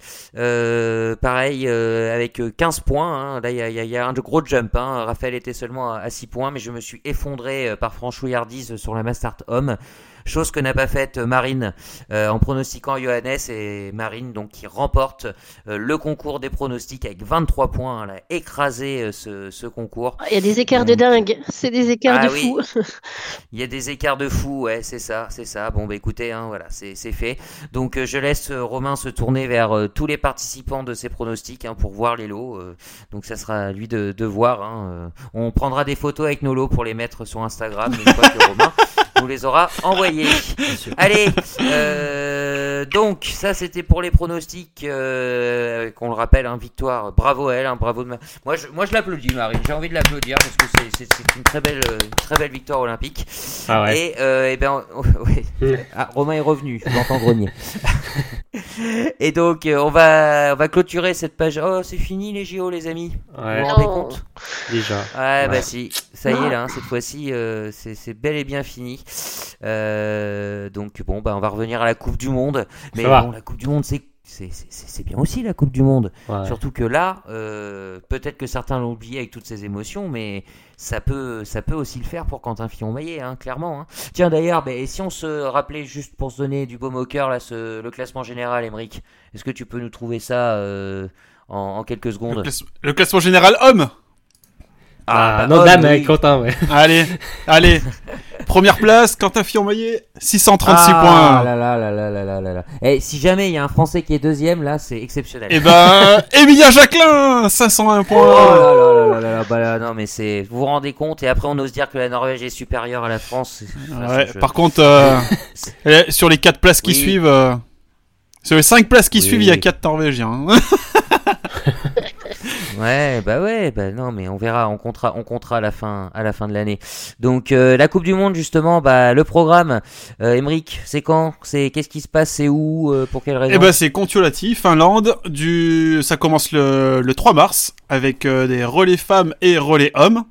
[SPEAKER 1] Pareil, avec euh, 15 points. Là, il y a, y a- il y a un gros jump. Hein. Était seulement à, à 6 points, mais je me suis effondré euh, par franchouillardise sur la Mastart Homme. Chose que n'a pas faite euh, Marine euh, en pronostiquant Johannes et Marine donc qui remporte euh, le concours des pronostics avec 23 points. Elle a écrasé euh, ce, ce concours.
[SPEAKER 2] Il y a des écarts de dingue. C'est des écarts
[SPEAKER 1] Ah
[SPEAKER 2] de
[SPEAKER 1] oui.
[SPEAKER 2] fou.
[SPEAKER 1] Il y a des écarts de fou, ouais, c'est ça, c'est ça. Bon, bah écoutez, hein, voilà, c'est fait. Donc euh, je laisse Romain se tourner vers euh, tous les participants de ces pronostics hein, pour voir les lots. euh, donc ça sera à lui de, de voir. hein, on prendra des photos avec nos lots pour les mettre sur Instagram une fois que Romain nous les aura envoyés. Allez, euh, donc ça c'était pour les pronostics. euh, qu'on le rappelle, hein, victoire. Bravo à elle, hein, bravo. De ma- Moi je, moi je l'applaudis, Marie. J'ai envie de l'applaudir parce que c'est- c'est c'est une très belle, euh, une très belle victoire olympique.
[SPEAKER 4] Ah ouais.
[SPEAKER 1] Et, euh, eh ben, on- ouais.
[SPEAKER 4] Mm.
[SPEAKER 1] Ah, Romain est revenu, je l'entends grogner. Et donc, on va, on va clôturer cette page. Oh, c'est fini les JO, les amis. Vous
[SPEAKER 4] Ouais,
[SPEAKER 1] vous rendez
[SPEAKER 2] Non.
[SPEAKER 1] compte?
[SPEAKER 4] Déjà.
[SPEAKER 1] Ouais, bah si, ça y est là, hein, cette fois-ci, euh, c'est c'est bel et bien fini. Euh, donc bon, bah on va revenir à la Coupe du Monde. Mais bon, la Coupe du Monde, c'est c'est- bien aussi la Coupe du Monde.
[SPEAKER 4] Ouais.
[SPEAKER 1] Surtout que là, euh, peut-être que certains l'ont oublié avec toutes ces émotions, mais ça peut, ça peut aussi le faire pour Quentin Fillon-Maillet, hein, clairement. hein. Tiens d'ailleurs, ben, si on se rappelait juste pour se donner du baume au cœur, là, ce- le classement général, Emeric, est-ce que tu peux nous trouver ça euh, en, en quelques
[SPEAKER 3] Le,
[SPEAKER 1] secondes
[SPEAKER 3] classe- le classement général homme
[SPEAKER 4] ah, ah
[SPEAKER 1] bah,
[SPEAKER 4] non,
[SPEAKER 1] oh,
[SPEAKER 4] Dan,
[SPEAKER 1] oui.
[SPEAKER 4] content, ouais.
[SPEAKER 3] Allez, allez. Première place, Quentin Fillon-Maillet, 636
[SPEAKER 1] ah,
[SPEAKER 3] points.
[SPEAKER 1] Là là là là là là. Et eh, si jamais il y a un Français qui est deuxième, là, c'est exceptionnel.
[SPEAKER 3] Et ben, Emilia Jacquelin, 501 points.
[SPEAKER 1] Oh là bah là non mais c'est, vous vous rendez compte Et après, on ose dire que la Norvège est supérieure à la France.
[SPEAKER 3] Par contre, euh, eh, sur les 4 places qui suivent, euh, sur les 5 places qui suivent, il y a 4 Norvégiens.
[SPEAKER 1] Ouais, bah ouais, bah non, mais on verra, on comptera, on comptera à la fin, à la fin de l'année. Donc euh, la Coupe du Monde justement, bah le programme, euh, Emric, c'est quand, c'est qu'est-ce qui se passe, c'est où, euh, pour quelle raison?
[SPEAKER 3] Et ben, c'est Kontiolahti, Finlande. Du, ça commence le, le 3 mars avec euh, des relais femmes et relais hommes.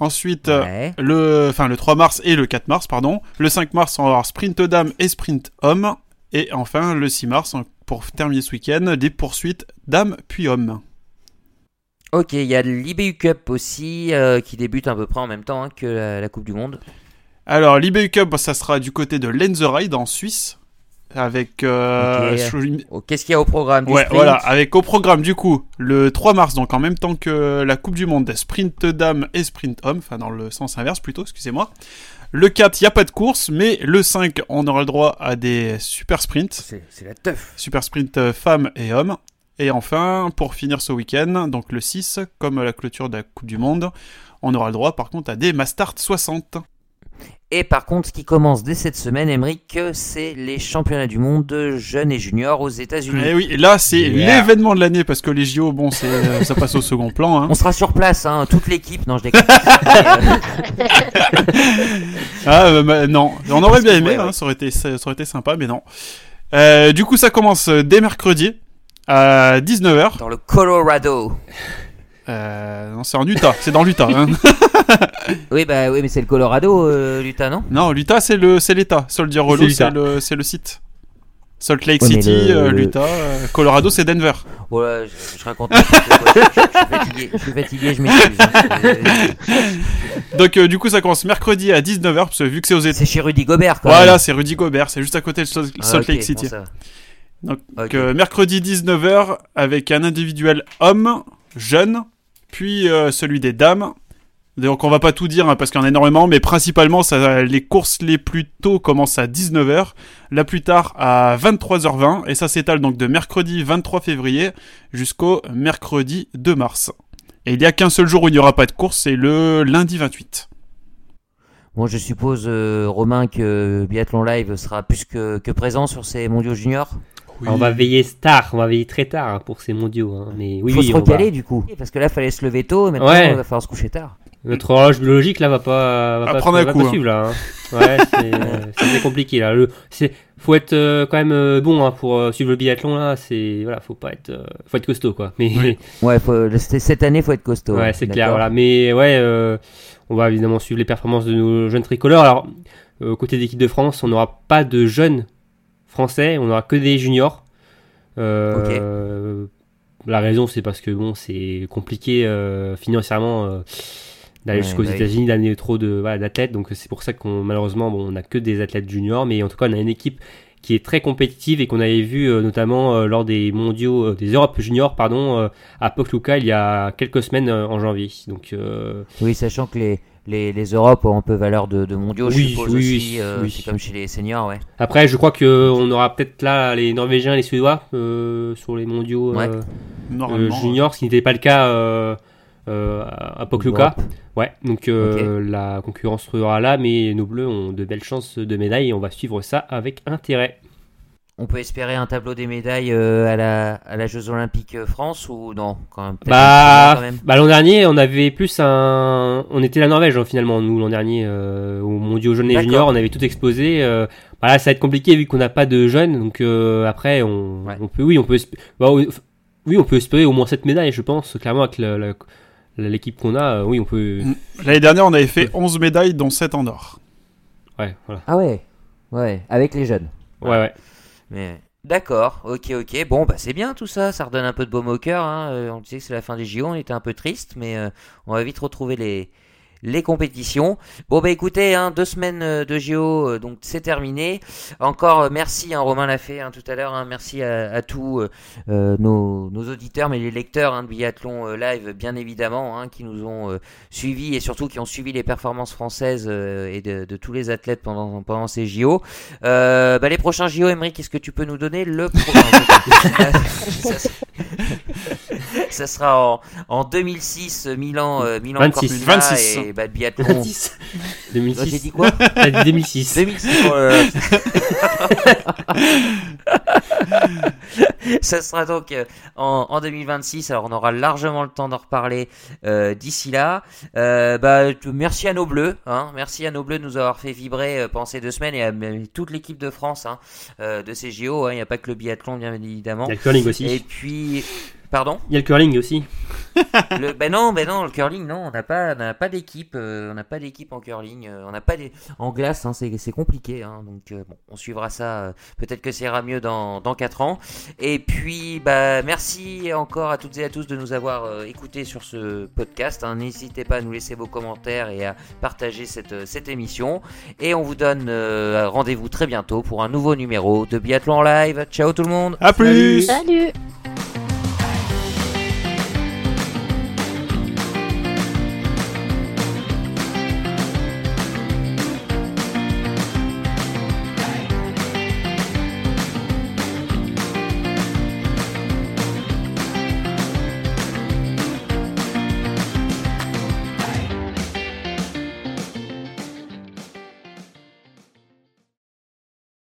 [SPEAKER 3] Ensuite,
[SPEAKER 1] Ouais.
[SPEAKER 3] le, enfin, le 3 mars et le 4 mars, pardon. Le 5 mars, on va avoir sprint dame et sprint homme. Et enfin, le 6 mars, pour terminer ce week-end, des poursuites dames puis hommes.
[SPEAKER 1] Ok, il y a l'IBU Cup aussi qui qui débute à peu près en même temps hein, que la, la Coupe du Monde.
[SPEAKER 3] Alors, l'IBU Cup, ça sera du côté de Lenzerheide en Suisse. Avec. euh, je-
[SPEAKER 1] Oh, Qu'est-ce qu'il y a au programme du
[SPEAKER 3] Ouais,
[SPEAKER 1] sprint
[SPEAKER 3] voilà, avec au programme du coup le 3 mars, donc en même temps que la Coupe du Monde des sprint dames et sprint hommes, enfin dans le sens inverse plutôt, excusez-moi. Le 4, il n'y a pas de course, mais le 5, on aura le droit à des super sprints,
[SPEAKER 1] C'est c'est la teuf.
[SPEAKER 3] super sprint euh, femmes et hommes. Et enfin, pour finir ce week-end, donc le 6, comme la clôture de la Coupe du Monde, on aura le droit par contre à des Mastart 60.
[SPEAKER 1] Et par contre, ce qui commence dès cette semaine, Emmerich, c'est les championnats du monde de jeunes et juniors aux États-Unis.
[SPEAKER 3] Et oui, et là c'est
[SPEAKER 1] Yeah.
[SPEAKER 3] l'événement de l'année parce que les JO, bon, c'est euh, ça passe au second plan. Hein.
[SPEAKER 1] On sera sur place, hein, toute l'équipe. Non, je déconne.
[SPEAKER 3] Ah euh, bah, non, on aurait bien aimé,
[SPEAKER 1] Ouais,
[SPEAKER 3] hein,
[SPEAKER 1] ouais.
[SPEAKER 3] ça aurait été ça aurait été sympa, mais non. Euh, du coup, ça commence dès mercredi à 19h.
[SPEAKER 1] Dans le Colorado.
[SPEAKER 3] Euh, non, c'est en Utah, c'est dans l'Utah. Hein.
[SPEAKER 1] Oui, bah oui, mais c'est le Colorado, euh, l'Utah, non?
[SPEAKER 3] Non, l'Utah c'est le c'est l'État. Soldier Hollow c'est le c'est le site. Salt Lake
[SPEAKER 1] Ouais,
[SPEAKER 3] City,
[SPEAKER 1] le-
[SPEAKER 3] euh, l'Utah, euh, Colorado c'est Denver.
[SPEAKER 1] Voilà, je, je raconte. quoi. Je, je- je suis fatigué, je m'excuse. hein.
[SPEAKER 3] Donc euh, du coup ça commence mercredi à 19h parce que vu que c'est aux États.
[SPEAKER 1] C'est chez Rudy Gobert, quand
[SPEAKER 3] Voilà, c'est Rudy Gobert, c'est juste à côté de Salt,
[SPEAKER 1] Ah,
[SPEAKER 3] Lake
[SPEAKER 1] bon,
[SPEAKER 3] City.
[SPEAKER 1] ça va.
[SPEAKER 3] Donc euh, mercredi 19h avec un individuel homme, jeune, puis euh, celui des dames. Donc on va pas tout dire hein, parce qu'il y en a énormément, mais principalement ça, les courses les plus tôt commencent à 19h, la plus tard à 23h20, et ça s'étale donc de mercredi 23 février jusqu'au mercredi 2 mars. Et il y a qu'un seul jour où il n'y aura pas de course, c'est le lundi 28.
[SPEAKER 1] Bon, je suppose, euh, Romain, que Biathlon Live sera plus que, que présent sur ces mondiaux juniors?
[SPEAKER 4] On va veiller tard, on va veiller très tard hein, pour ces mondiaux. hein. Mais oui,
[SPEAKER 1] faut
[SPEAKER 4] oui,
[SPEAKER 1] se
[SPEAKER 4] va-
[SPEAKER 1] recaler, du coup. Parce que là, fallait se lever tôt, maintenant,
[SPEAKER 4] Ouais.
[SPEAKER 1] il va falloir se coucher tard.
[SPEAKER 4] Notre horloge biologique là va pas, va pas,
[SPEAKER 3] prendre
[SPEAKER 4] va pas
[SPEAKER 3] coup, hein.
[SPEAKER 4] suivre là. hein. Ouais, c'est compliqué là. Le, faut être euh, quand même euh, bon hein, pour euh, suivre le biathlon là. C'est voilà, faut pas être, euh, faut être costaud quoi. Mais
[SPEAKER 3] Oui.
[SPEAKER 1] Ouais, faut, cette année, faut être costaud.
[SPEAKER 4] ouais, c'est clair. Voilà. Mais ouais, euh, on va évidemment suivre les performances de nos jeunes tricolores. Alors euh, côté d'équipe de France, on n'aura pas de jeunes français, on aura que des juniors. Euh, La raison, c'est parce que bon, c'est compliqué euh, financièrement euh, d'aller
[SPEAKER 1] Ouais,
[SPEAKER 4] jusqu'aux
[SPEAKER 1] bah.
[SPEAKER 4] États-Unis, d'amener trop de voilà, d'athlètes. Donc c'est pour ça qu'on malheureusement, bon, on n'a que des athlètes juniors, mais en tout cas, on a une équipe qui est très compétitive et qu'on avait vu notamment lors des mondiaux, des Europes juniors, pardon, à Pokluka il y a quelques semaines en janvier. Donc
[SPEAKER 1] Oui, sachant que les, les, les Europes ont un peu valeur de, de mondiaux, je
[SPEAKER 4] Oui,
[SPEAKER 1] suppose
[SPEAKER 4] oui,
[SPEAKER 1] aussi.
[SPEAKER 4] oui,
[SPEAKER 1] euh,
[SPEAKER 4] oui.
[SPEAKER 1] C'est comme chez les seniors, ouais.
[SPEAKER 4] après, je crois que on aura peut-être là les Norvégiens et les Suédois euh, sur les mondiaux.
[SPEAKER 1] Ouais.
[SPEAKER 4] euh,
[SPEAKER 3] Normalement.
[SPEAKER 4] euh, junior, ce qui n'était pas le cas euh, euh, à Pokluka. Ouais, donc euh, la concurrence sera là, mais nos bleus ont de belles chances de médailles et on va suivre ça avec intérêt.
[SPEAKER 1] On peut espérer un tableau des médailles euh, à, la, à la Jeux Olympiques euh, France ou non quand même,
[SPEAKER 4] Bah,
[SPEAKER 1] quand même.
[SPEAKER 4] bah l'an dernier, on avait plus un, on était la Norvège hein, finalement nous l'an dernier euh, au mondiaux jeunes et juniors, on avait tout explosé. Euh, voilà, ça va être compliqué vu qu'on n'a pas de jeunes, donc euh, après on,
[SPEAKER 1] Ouais.
[SPEAKER 4] on peut, oui, on peut, bah, oui, on peut espérer au moins cette médaille, je pense, clairement avec l'équipe qu'on a, euh, oui, on peut.
[SPEAKER 3] L'année dernière, on avait fait 11 médailles, dont 7 en or.
[SPEAKER 4] ouais, voilà,
[SPEAKER 1] Ah ouais, ouais, avec les jeunes.
[SPEAKER 4] ouais, ouais.
[SPEAKER 1] Mais d'accord, ok, ok. Bon, bah c'est bien tout ça, ça redonne un peu de baume au cœur. Hein. Euh, On disait que c'est la fin des JO, on était un peu triste, mais euh, on va vite retrouver les les compétitions. Bon bah écoutez, hein, deux semaines euh, de JO, euh, donc c'est terminé. Encore euh, merci, hein, Romain l'a fait hein, tout à l'heure. hein, merci à, à tous euh, nos, nos auditeurs, mais les lecteurs hein, de Biathlon Live, bien évidemment, hein, qui nous ont euh, suivis et surtout qui ont suivi les performances françaises euh, et de, de tous les athlètes pendant pendant ces JO. Euh, bah, les prochains JO, Emery, qu'est-ce que tu peux nous donner le programme? Ça, ça sera en, en 2006, euh, Milan, euh, Milan
[SPEAKER 4] 26.
[SPEAKER 1] Cortina
[SPEAKER 3] 26.
[SPEAKER 1] et bah, le biathlon.
[SPEAKER 4] 2006.
[SPEAKER 1] Oh, J'ai
[SPEAKER 4] 2006.
[SPEAKER 1] dit quoi?
[SPEAKER 4] T'as dit 2006.
[SPEAKER 1] 2006. oh là là. Ça sera donc euh, en, en 2026. Alors on aura largement le temps d'en reparler euh, d'ici là. Euh, bah, merci à nos bleus. Hein, merci à nos bleus de nous avoir fait vibrer euh, pendant ces deux semaines et à toute l'équipe de France hein, euh, de ces JO. hein. Il n'y a pas que le biathlon bien évidemment.
[SPEAKER 4] Il y a le curling aussi.
[SPEAKER 1] Et puis, pardon?
[SPEAKER 4] Il y a le curling aussi.
[SPEAKER 1] le, ben non, ben non, le curling, non, on n'a pas, on pas d'équipe, euh, on n'a pas d'équipe en curling, euh, on n'a pas des, en glace, hein, c'est, c'est compliqué, hein, donc euh, bon, on suivra ça. euh, peut-être que ça ira mieux dans, dans 4 ans. Et puis, bah, merci encore à toutes et à tous de nous avoir euh, écoutés sur ce podcast. hein. N'hésitez pas à nous laisser vos commentaires et à partager cette, cette émission. Et on vous donne euh, rendez-vous très bientôt pour un nouveau numéro de Biathlon Live. Ciao tout le monde.
[SPEAKER 3] À plus
[SPEAKER 2] Salut